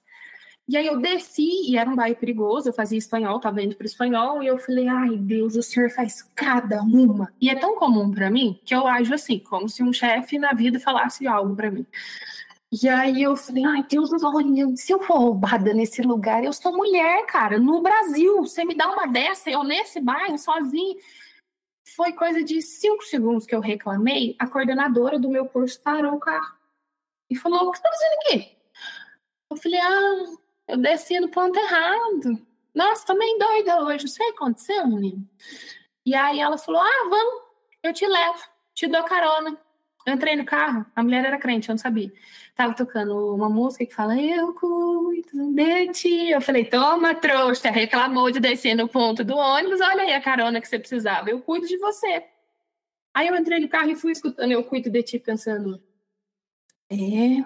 E aí eu desci, e era um bairro perigoso, eu fazia espanhol, estava indo para espanhol, e eu falei, ai Deus, o senhor faz cada uma. E é tão comum para mim que eu ajo assim, como se um chefe na vida falasse algo para mim. E aí eu falei, ai Deus, olha, se eu for roubada nesse lugar, eu sou mulher, cara, no Brasil, você me dá uma dessa, eu nesse bairro, sozinha. Foi coisa de cinco segundos que eu reclamei, a coordenadora do meu curso parou o carro e falou: O que você está fazendo aqui? Eu falei, ah, eu desci no ponto errado. Nossa, meio doida hoje. Não sei o que aconteceu, menino. E aí ela falou, ah, vamos, eu te levo, te dou carona. Eu entrei no carro, a mulher era crente, eu não sabia. Tava tocando uma música que fala, eu cuido de ti. Eu falei, toma, trouxa, reclamou de descer no ponto do ônibus, olha aí a carona que você precisava, eu cuido de você. Aí eu entrei no carro e fui escutando, eu cuido de ti, pensando, é,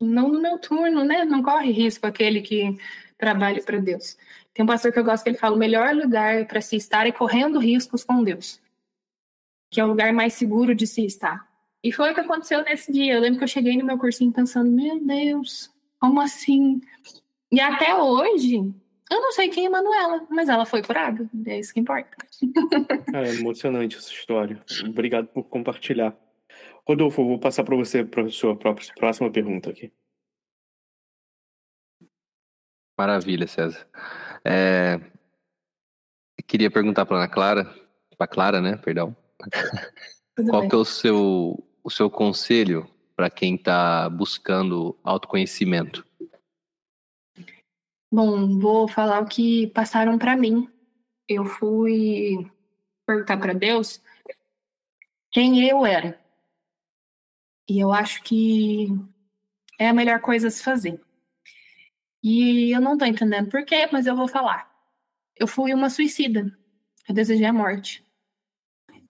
não no meu turno, né? Não corre risco aquele que trabalha para Deus. Tem um pastor que eu gosto que ele fala: o melhor lugar para se estar é correndo riscos com Deus, que é o lugar mais seguro de se estar. E foi o que aconteceu nesse dia. Eu lembro que eu cheguei no meu cursinho pensando, meu Deus, como assim? E até hoje, eu não sei quem é Manuela, mas ela foi curada. É isso que importa. *laughs* É emocionante essa história. Obrigado por compartilhar. Rodolfo, eu vou passar para você para a sua próxima pergunta aqui. Maravilha, César. É... Queria perguntar para Ana Clara, para Clara, né? Perdão. Tudo Qual bem. que é o seu o seu conselho para quem está buscando autoconhecimento? Bom, vou falar o que passaram para mim. Eu fui perguntar para Deus quem eu era. E eu acho que é a melhor coisa a se fazer. E eu não tô entendendo por quê, mas eu vou falar. Eu fui uma suicida. Eu desejei a morte.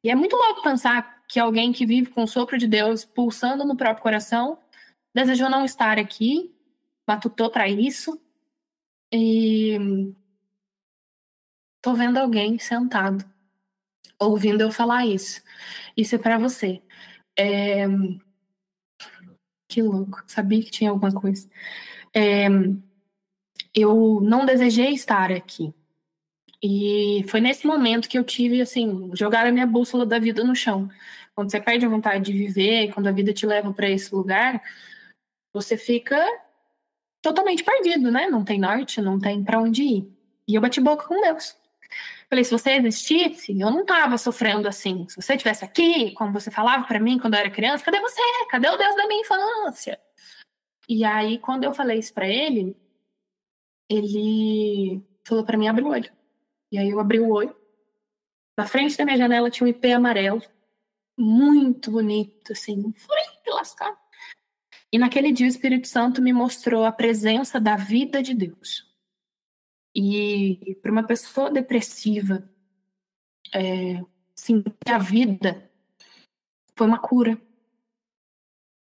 E é muito louco pensar que alguém que vive com o sopro de Deus pulsando no próprio coração desejou não estar aqui, matutou para isso e tô vendo alguém sentado ouvindo eu falar isso. Isso é para você. É... Que louco, sabia que tinha alguma coisa. É... Eu não desejei estar aqui. E foi nesse momento que eu tive, assim, jogar a minha bússola da vida no chão. Quando você perde a vontade de viver, quando a vida te leva para esse lugar, você fica totalmente perdido, né? Não tem norte, não tem para onde ir. E eu bati boca com Deus. Falei, se você existisse, eu não tava sofrendo assim. Se você estivesse aqui, como você falava para mim quando eu era criança, cadê você? Cadê o Deus da minha infância? E aí, quando eu falei isso para ele, ele falou para mim abrir o olho. E aí eu abri o olho. Na frente da minha janela tinha um IP amarelo, muito bonito, assim, foi lascar. E naquele dia o Espírito Santo me mostrou a presença da vida de Deus. E para uma pessoa depressiva, é, sentir a vida foi uma cura.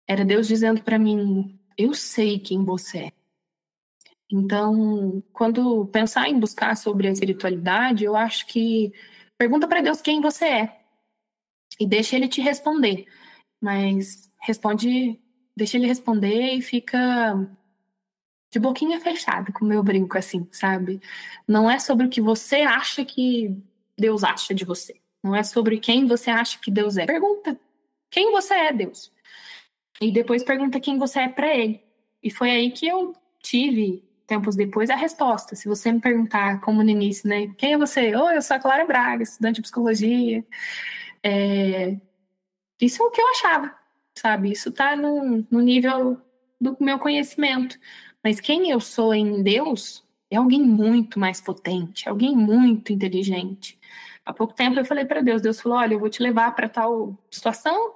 Era Deus dizendo para mim: Eu sei quem você é. Então, quando pensar em buscar sobre a espiritualidade, eu acho que pergunta para Deus quem você é e deixa ele te responder. Mas responde, deixa ele responder e fica de boquinha fechada, com o meu brinco assim, sabe? Não é sobre o que você acha que Deus acha de você. Não é sobre quem você acha que Deus é. Pergunta quem você é, Deus. E depois pergunta quem você é para ele. E foi aí que eu tive tempos depois a resposta. Se você me perguntar, como no início, né? Quem é você? Oi, eu sou a Clara Braga, estudante de psicologia. É... Isso é o que eu achava, sabe? Isso está no, no nível do meu conhecimento. Mas quem eu sou em Deus é alguém muito mais potente, alguém muito inteligente. Há pouco tempo eu falei para Deus, Deus falou, olha, eu vou te levar para tal situação.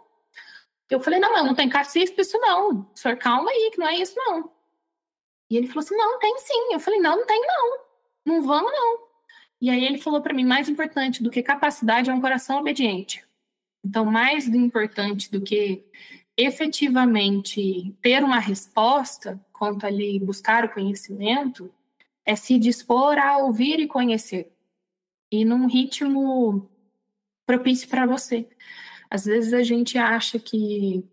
Eu falei, não, eu não tenho cacife isso não. O senhor, calma aí, que não é isso não. E ele falou assim: não, tem sim. Eu falei: não, não tem não. Não vamos não. E aí ele falou para mim: mais importante do que capacidade é um coração obediente. Então, mais importante do que efetivamente ter uma resposta quanto ali buscar o conhecimento é se dispor a ouvir e conhecer. E num ritmo propício para você. Às vezes a gente acha que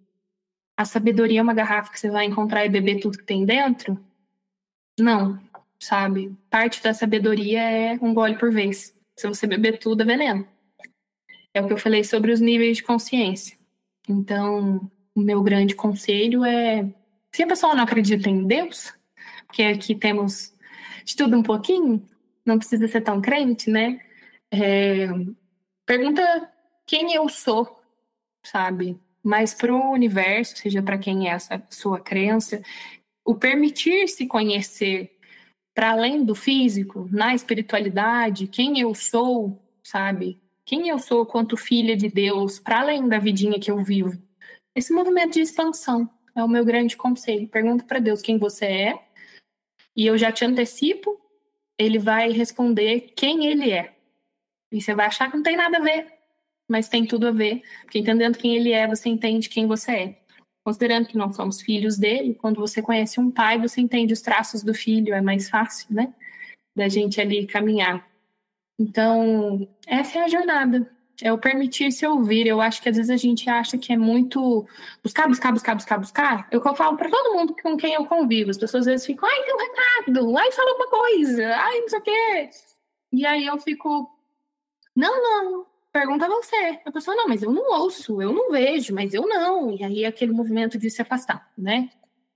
a sabedoria é uma garrafa que você vai encontrar e beber tudo que tem dentro, não, sabe? Parte da sabedoria é um gole por vez. Se você beber tudo, é veneno. É o que eu falei sobre os níveis de consciência. Então, o meu grande conselho é: se a pessoa não acredita em Deus, porque aqui temos de tudo um pouquinho, não precisa ser tão crente, né? É, pergunta quem eu sou, sabe? Mas para o universo, seja para quem é essa sua crença, o permitir se conhecer para além do físico, na espiritualidade, quem eu sou, sabe? Quem eu sou quanto filha de Deus, para além da vidinha que eu vivo. Esse movimento de expansão é o meu grande conselho. Pergunta para Deus quem você é, e eu já te antecipo, ele vai responder quem ele é. E você vai achar que não tem nada a ver, mas tem tudo a ver, porque entendendo quem ele é, você entende quem você é. Considerando que nós somos filhos dele, quando você conhece um pai, você entende os traços do filho, é mais fácil, né? Da gente ali caminhar. Então, essa é a jornada. É o permitir se ouvir. Eu acho que às vezes a gente acha que é muito buscar, buscar, buscar, buscar, buscar. Eu falo para todo mundo com quem eu convivo. As pessoas às vezes ficam, ai, tem um recado, ai, fala uma coisa, ai, não sei o quê. E aí eu fico, não, não, pergunta a você. A pessoa, não, mas eu não ouço, eu não vejo, mas eu não. E aí aquele movimento de se afastar, né?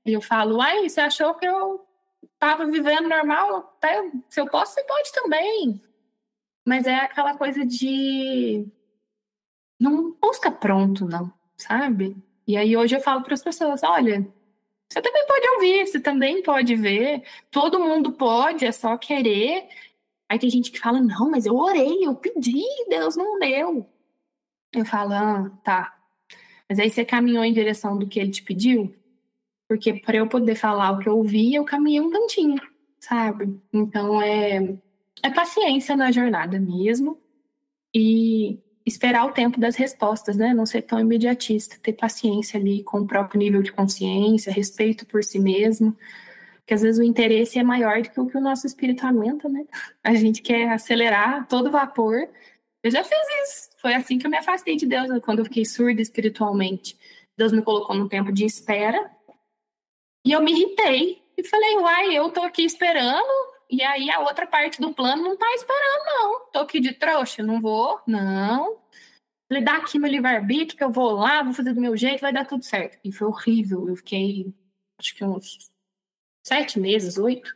E eu falo, ai, você achou que eu estava vivendo normal? Se eu posso, você pode também. Mas é aquela coisa de. Não busca pronto, não, sabe? E aí hoje eu falo para as pessoas: olha, você também pode ouvir, você também pode ver, todo mundo pode, é só querer Aí tem gente que fala, não, mas eu orei, eu pedi, Deus não deu. Eu falo, ah, tá. Mas aí você caminhou em direção do que ele te pediu? Porque para eu poder falar o que eu ouvi, eu caminhei um tantinho, sabe? Então é, é paciência na jornada mesmo. E esperar o tempo das respostas, né? Não ser tão imediatista, ter paciência ali com o próprio nível de consciência, respeito por si mesmo que às vezes o interesse é maior do que o que o nosso espírito aguenta, né? A gente quer acelerar todo vapor. Eu já fiz isso. Foi assim que eu me afastei de Deus, quando eu fiquei surda espiritualmente. Deus me colocou num tempo de espera e eu me irritei. E falei, uai, eu tô aqui esperando e aí a outra parte do plano não tá esperando, não. Tô aqui de trouxa, não vou, não. Falei, dá aqui meu livre-arbítrio, que eu vou lá, vou fazer do meu jeito, vai dar tudo certo. E foi horrível. Eu fiquei, acho que uns sete meses, oito,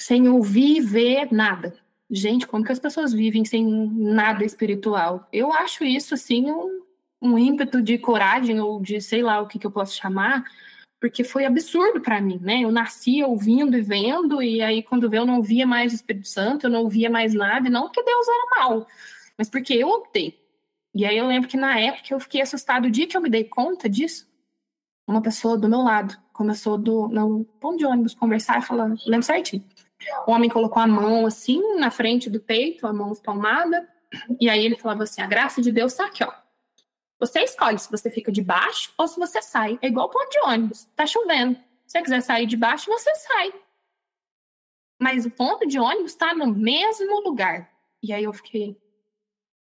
sem ouvir e ver nada. Gente, como que as pessoas vivem sem nada espiritual? Eu acho isso, assim, um, um ímpeto de coragem ou de sei lá o que, que eu posso chamar, porque foi absurdo para mim, né? Eu nasci ouvindo e vendo, e aí quando eu não ouvia mais o Espírito Santo, eu não ouvia mais nada, e não porque Deus era mal, mas porque eu optei. E aí eu lembro que na época eu fiquei assustado. O dia que eu me dei conta disso, uma pessoa do meu lado começou do, no ponto de ônibus conversar e falando, lembro certinho. O homem colocou a mão assim na frente do peito, a mão espalmada, e aí ele falava assim: a graça de Deus está aqui, ó. Você escolhe se você fica de baixo ou se você sai. É igual ponto de ônibus. Tá chovendo. Se você quiser sair de baixo, você sai. Mas o ponto de ônibus está no mesmo lugar. E aí eu fiquei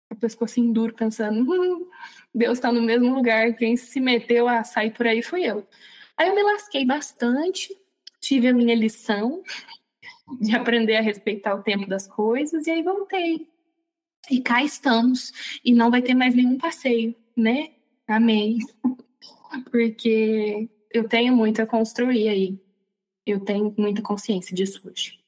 o pescocinho duro, pensando: hum, Deus está no mesmo lugar. Quem se meteu a sair por aí fui eu. Aí eu me lasquei bastante, tive a minha lição de aprender a respeitar o tempo das coisas, e aí voltei. E cá estamos. E não vai ter mais nenhum passeio, né? Amém. Porque eu tenho muito a construir aí. Eu tenho muita consciência disso hoje.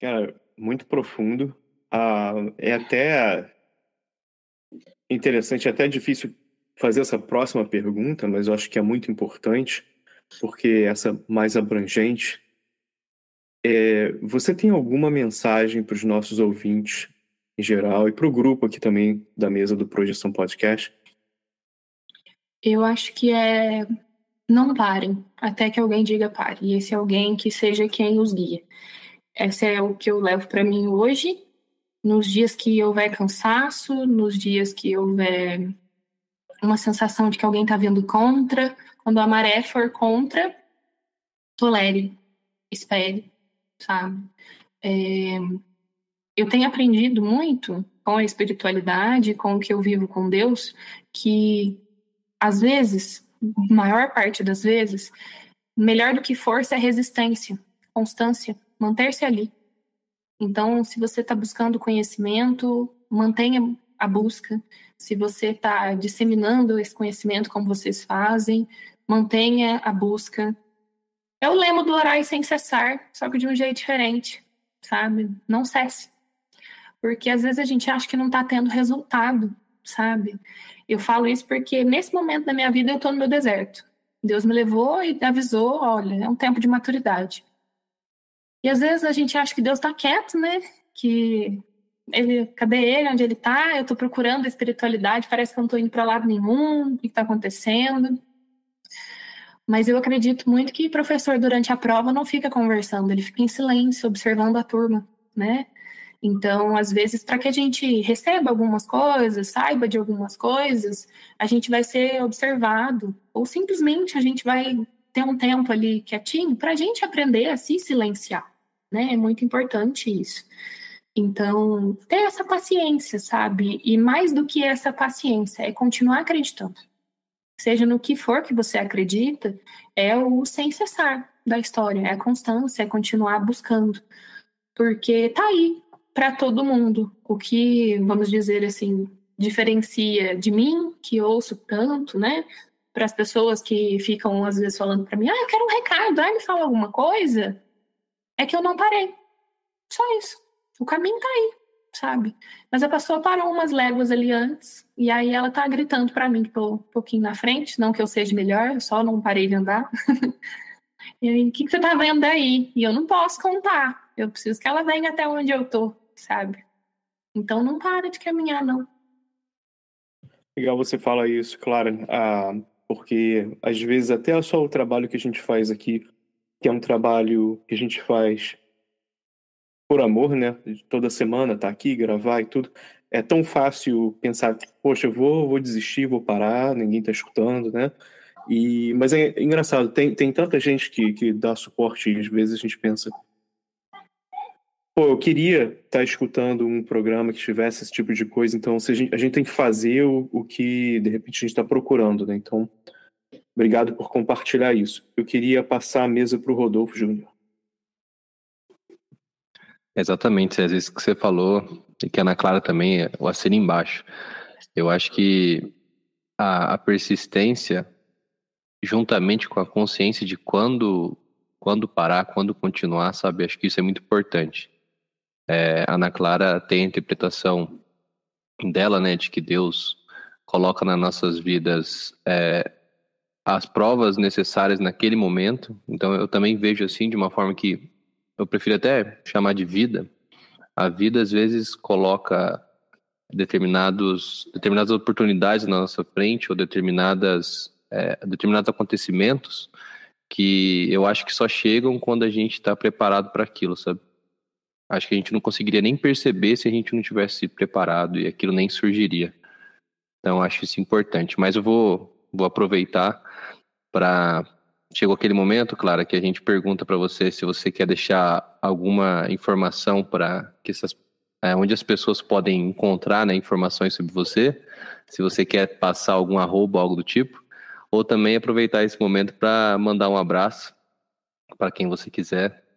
Cara, muito profundo. Ah, é até interessante, é até difícil fazer essa próxima pergunta, mas eu acho que é muito importante, porque essa mais abrangente. É, você tem alguma mensagem para os nossos ouvintes em geral e para o grupo aqui também da mesa do Projeção Podcast? Eu acho que é não parem até que alguém diga pare. E esse alguém que seja quem os guia. Esse é o que eu levo para mim hoje. Nos dias que houver cansaço, nos dias que houver uma sensação de que alguém está vindo contra. Quando a maré for contra, tolere, espere, sabe? É, eu tenho aprendido muito com a espiritualidade, com o que eu vivo com Deus, que às vezes, maior parte das vezes, melhor do que força é resistência, constância, manter-se ali. Então, se você está buscando conhecimento, mantenha a busca. Se você está disseminando esse conhecimento como vocês fazem, mantenha a busca. É o lema do orar sem cessar, só que de um jeito diferente, sabe? Não cesse. Porque às vezes a gente acha que não está tendo resultado, sabe? Eu falo isso porque nesse momento da minha vida eu estou no meu deserto. Deus me levou e avisou, olha, é um tempo de maturidade. E às vezes a gente acha que Deus está quieto, né? Que ele, cadê ele? Onde ele está? Eu estou procurando a espiritualidade, parece que eu não estou indo para lado nenhum. O que está acontecendo? Mas eu acredito muito que professor durante a prova não fica conversando, ele fica em silêncio, observando a turma, né? Então, às vezes, para que a gente receba algumas coisas, saiba de algumas coisas, a gente vai ser observado, ou simplesmente a gente vai ter um tempo ali quietinho para a gente aprender a se silenciar, né? É muito importante isso. Então, ter essa paciência, sabe? E mais do que essa paciência, é continuar acreditando. Seja no que for que você acredita, é o sem cessar da história, é a constância, é continuar buscando. Porque tá aí, para todo mundo. O que, vamos dizer assim, diferencia de mim, que ouço tanto, né? Para as pessoas que ficam às vezes falando para mim, ah, eu quero um recado, ah, me fala alguma coisa, é que eu não parei. Só isso. O caminho tá aí, sabe? Mas a pessoa parou umas léguas ali antes, e aí ela tá gritando para mim que tô um pouquinho na frente, não que eu seja melhor, eu só não parei de andar. *laughs* e aí, o que, que você tá vendo aí? E eu não posso contar. Eu preciso que ela venha até onde eu tô sabe? Então não para de caminhar, não. Legal você fala isso, Clara, ah, porque às vezes até só o trabalho que a gente faz aqui, que é um trabalho que a gente faz por amor, né? Toda semana tá aqui, gravar e tudo. É tão fácil pensar, poxa, eu vou, vou desistir, vou parar, ninguém tá escutando, né? E, mas é engraçado, tem, tem tanta gente que, que dá suporte e às vezes a gente pensa, Pô, eu queria estar tá escutando um programa que tivesse esse tipo de coisa, então a gente, a gente tem que fazer o, o que de repente a gente está procurando, né? Então, obrigado por compartilhar isso. Eu queria passar a mesa para o Rodolfo Júnior. Exatamente, às vezes que você falou, e que a Ana Clara também, o assino embaixo. Eu acho que a, a persistência, juntamente com a consciência de quando quando parar, quando continuar, sabe? Acho que isso é muito importante. É, Ana Clara tem a interpretação dela, né, de que Deus coloca nas nossas vidas é, as provas necessárias naquele momento. Então eu também vejo assim de uma forma que eu prefiro até chamar de vida. A vida às vezes coloca determinados determinadas oportunidades na nossa frente ou determinadas é, determinados acontecimentos que eu acho que só chegam quando a gente está preparado para aquilo, sabe? Acho que a gente não conseguiria nem perceber se a gente não tivesse preparado e aquilo nem surgiria. Então, acho isso importante. Mas eu vou, vou aproveitar para. Chegou aquele momento, Clara, que a gente pergunta para você se você quer deixar alguma informação para que essas. É, onde as pessoas podem encontrar né, informações sobre você, se você quer passar algum arroba, algo do tipo, ou também aproveitar esse momento para mandar um abraço para quem você quiser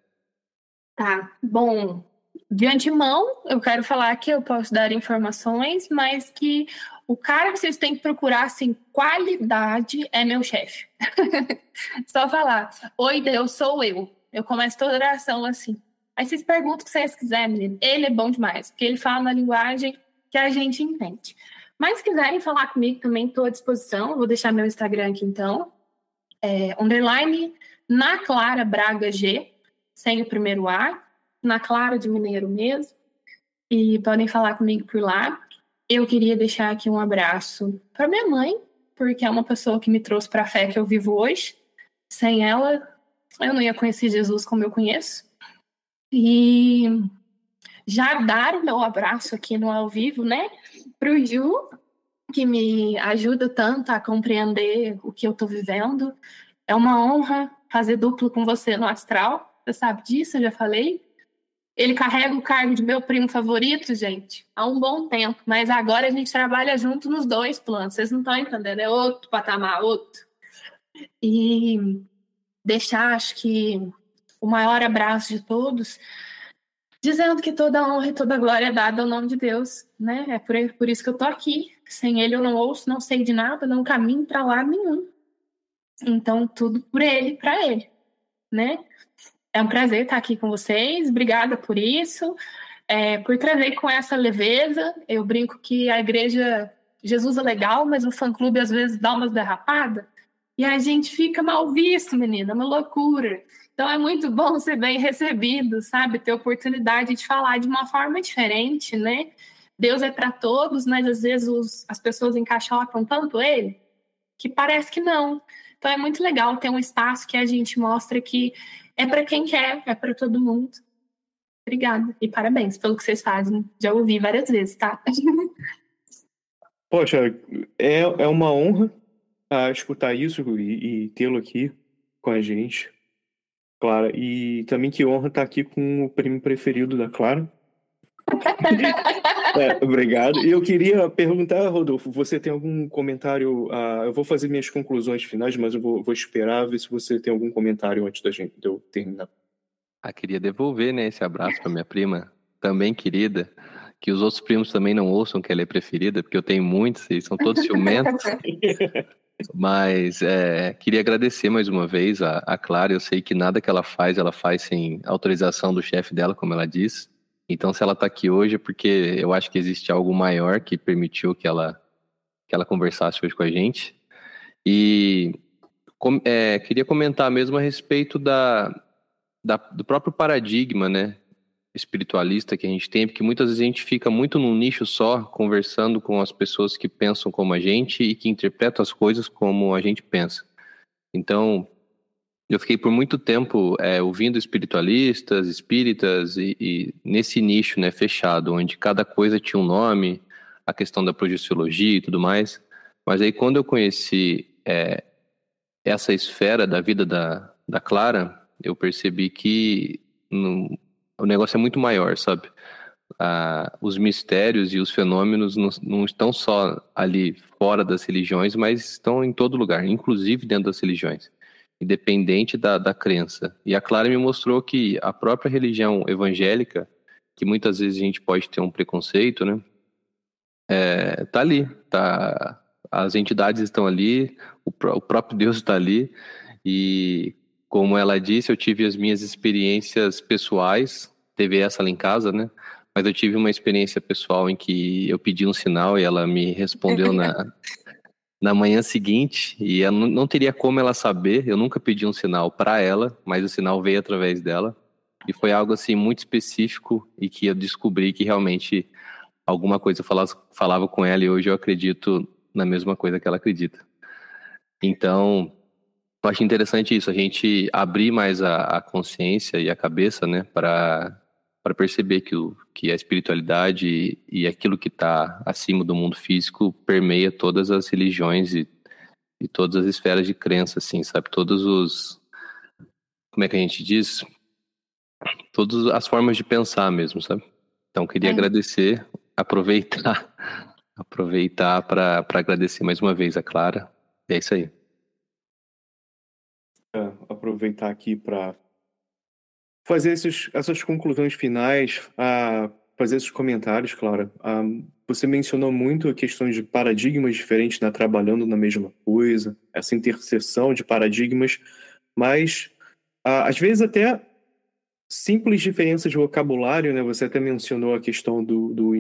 Tá, bom. De antemão, eu quero falar que eu posso dar informações, mas que o cara que vocês têm que procurar, assim, qualidade é meu chefe. *laughs* Só falar, oi Deus, sou eu. Eu começo toda a oração assim. Aí vocês perguntam o que vocês quiserem, menino. Ele é bom demais, porque ele fala na linguagem que a gente entende. Mas se quiserem falar comigo também, estou à disposição. Vou deixar meu Instagram aqui então. É, underline na Clara Braga G sem o primeiro A, na Clara de Mineiro mesmo. E podem falar comigo por lá. Eu queria deixar aqui um abraço para minha mãe, porque é uma pessoa que me trouxe para a fé que eu vivo hoje. Sem ela, eu não ia conhecer Jesus como eu conheço. E já dar o meu abraço aqui no ao vivo, né, para o Ju, que me ajuda tanto a compreender o que eu estou vivendo. É uma honra fazer duplo com você no astral. Você sabe disso, eu já falei. Ele carrega o cargo de meu primo favorito, gente, há um bom tempo. Mas agora a gente trabalha junto nos dois planos. Vocês não estão entendendo, é outro patamar, outro. E deixar, acho que, o maior abraço de todos, dizendo que toda honra e toda glória é dada ao nome de Deus, né? É por, por isso que eu tô aqui. Sem ele eu não ouço, não sei de nada, não caminho para lá nenhum. Então, tudo por ele, para ele, né? É um prazer estar aqui com vocês. Obrigada por isso, é, por trazer com essa leveza. Eu brinco que a igreja Jesus é legal, mas o fã-clube às vezes dá umas derrapadas. E a gente fica mal visto, menina, uma loucura. Então é muito bom ser bem recebido, sabe? Ter oportunidade de falar de uma forma diferente, né? Deus é para todos, mas às vezes os, as pessoas encaixotam tanto ele que parece que não. Então é muito legal ter um espaço que a gente mostra que é para quem quer, é para todo mundo. Obrigada e parabéns pelo que vocês fazem. Já ouvi várias vezes, tá? *laughs* Poxa, é, é uma honra uh, escutar isso e, e tê-lo aqui com a gente, Clara. E também que honra estar aqui com o primo preferido da Clara. *laughs* é, obrigado. E eu queria perguntar, Rodolfo, você tem algum comentário? Uh, eu vou fazer minhas conclusões finais, mas eu vou, vou, esperar ver se você tem algum comentário antes da gente de eu terminar. Ah, queria devolver né, esse abraço para minha prima, também querida, que os outros primos também não ouçam que ela é preferida, porque eu tenho muitos e são todos ciumentos. *laughs* Mas é, queria agradecer mais uma vez a, a Clara. Eu sei que nada que ela faz, ela faz sem autorização do chefe dela, como ela diz. Então, se ela está aqui hoje, é porque eu acho que existe algo maior que permitiu que ela, que ela conversasse hoje com a gente. E com, é, queria comentar mesmo a respeito da, da, do próprio paradigma, né, espiritualista que a gente tem, porque muitas vezes a gente fica muito num nicho só, conversando com as pessoas que pensam como a gente e que interpretam as coisas como a gente pensa. Então, eu fiquei por muito tempo é, ouvindo espiritualistas, espíritas e, e, nesse nicho, né, fechado, onde cada coisa tinha um nome, a questão da projeciologia e tudo mais. Mas aí quando eu conheci é, essa esfera da vida da, da Clara, eu percebi que no, o negócio é muito maior, sabe? Ah, os mistérios e os fenômenos não, não, estão só ali fora das religiões, mas estão em todo lugar, inclusive dentro das religiões, independente da, da crença. E a Clara me mostrou que a própria religião evangélica, que muitas vezes a gente pode ter um preconceito, né? É, tá ali, tá, as entidades estão ali, o, o próprio Deus está ali, e como ela disse, eu tive as minhas experiências pessoais, teve essa lá em casa, né? Mas eu tive uma experiência pessoal em que eu pedi um sinal e ela me respondeu na, *laughs* na manhã seguinte, e não, não teria como ela saber, eu nunca pedi um sinal para ela, mas o sinal veio através dela. E foi algo assim muito específico e que eu descobri que realmente alguma coisa falava, falava com ela e hoje eu acredito na mesma coisa que ela acredita. Então, eu acho interessante isso, a gente abrir mais a, a consciência e a cabeça, né, para para perceber que, o, que a espiritualidade e, e aquilo que está acima do mundo físico permeia todas as religiões e, e todas as esferas de crença, assim, sabe? Todos os. Como é que a gente diz? Todas as formas de pensar mesmo, sabe? Então, queria é. agradecer, aproveitar, *laughs* aproveitar para agradecer mais uma vez a Clara. E é isso aí aproveitar aqui para fazer esses, essas conclusões finais, a fazer esses comentários, Clara. você mencionou muito a questão de paradigmas diferentes, né, trabalhando na mesma coisa, essa interseção de paradigmas, mas às vezes até simples diferenças de vocabulário, né? Você até mencionou a questão do, do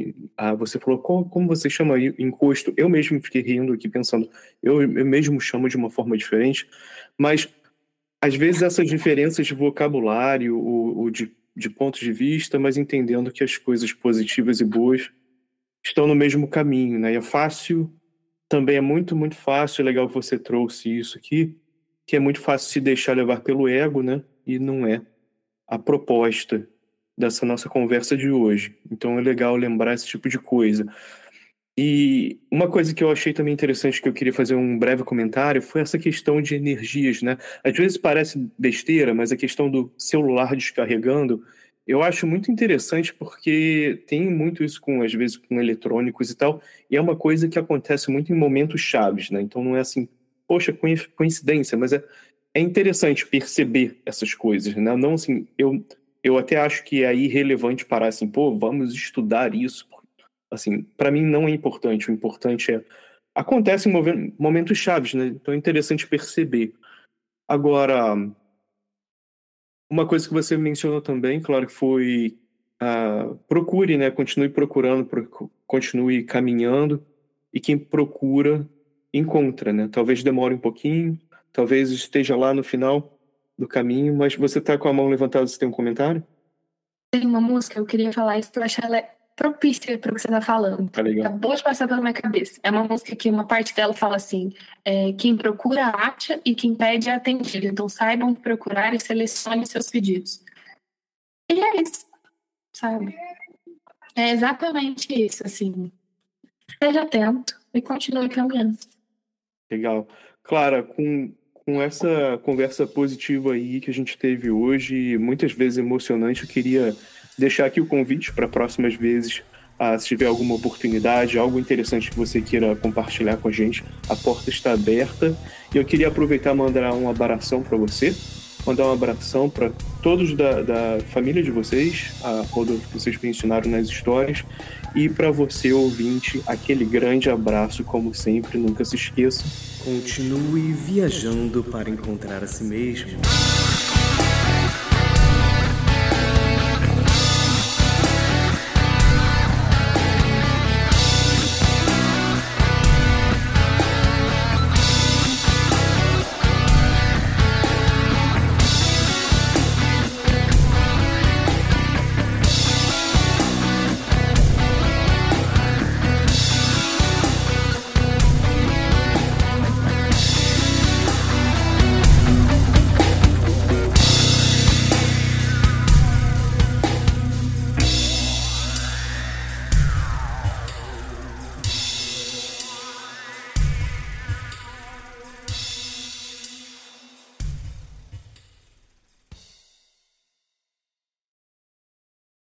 você falou como, como você chama encosto. Eu mesmo fiquei rindo aqui pensando, eu, eu mesmo chamo de uma forma diferente, mas às vezes essas diferenças de vocabulário ou, ou de, de pontos de vista, mas entendendo que as coisas positivas e boas estão no mesmo caminho, né? E é fácil, também é muito, muito fácil, é legal que você trouxe isso aqui, que é muito fácil se deixar levar pelo ego, né? E não é a proposta dessa nossa conversa de hoje. Então é legal lembrar esse tipo de coisa. E uma coisa que eu achei também interessante que eu queria fazer um breve comentário foi essa questão de energias, né? Às vezes parece besteira, mas a questão do celular descarregando, eu acho muito interessante porque tem muito isso com às vezes com eletrônicos e tal, e é uma coisa que acontece muito em momentos chaves, né? Então não é assim, poxa, coincidência, mas é, é interessante perceber essas coisas, né? Não assim, eu eu até acho que é irrelevante parar assim, pô, vamos estudar isso, assim, para mim não é importante. O importante é acontece em momentos chaves, né? Então é interessante perceber. Agora, uma coisa que você mencionou também, claro que foi uh, procure, né? Continue procurando, continue caminhando e quem procura encontra, né? Talvez demore um pouquinho, talvez esteja lá no final do caminho, mas você está com a mão levantada, você tem um comentário? Tem uma música, eu queria falar isso, eu acho ela propícia para o que você está falando. Tá legal. Acabou de passar pela minha cabeça. É uma música que uma parte dela fala assim: é, quem procura acha e quem pede é atendido. Então saibam procurar e selecione seus pedidos. E é isso, sabe? É exatamente isso, assim. Esteja atento e continue caminhando. Legal. Clara, com, com essa conversa positiva aí que a gente teve hoje, muitas vezes emocionante, eu queria deixar aqui o convite para próximas vezes. Ah, se tiver alguma oportunidade, algo interessante que você queira compartilhar com a gente, a porta está aberta. E eu queria aproveitar e mandar um abração para você, mandar um abração para todos da, da, família de vocês, a Rodolfo que vocês mencionaram nas histórias, e para você, ouvinte, aquele grande abraço, como sempre, nunca se esqueça. Continue viajando para encontrar a si mesmo.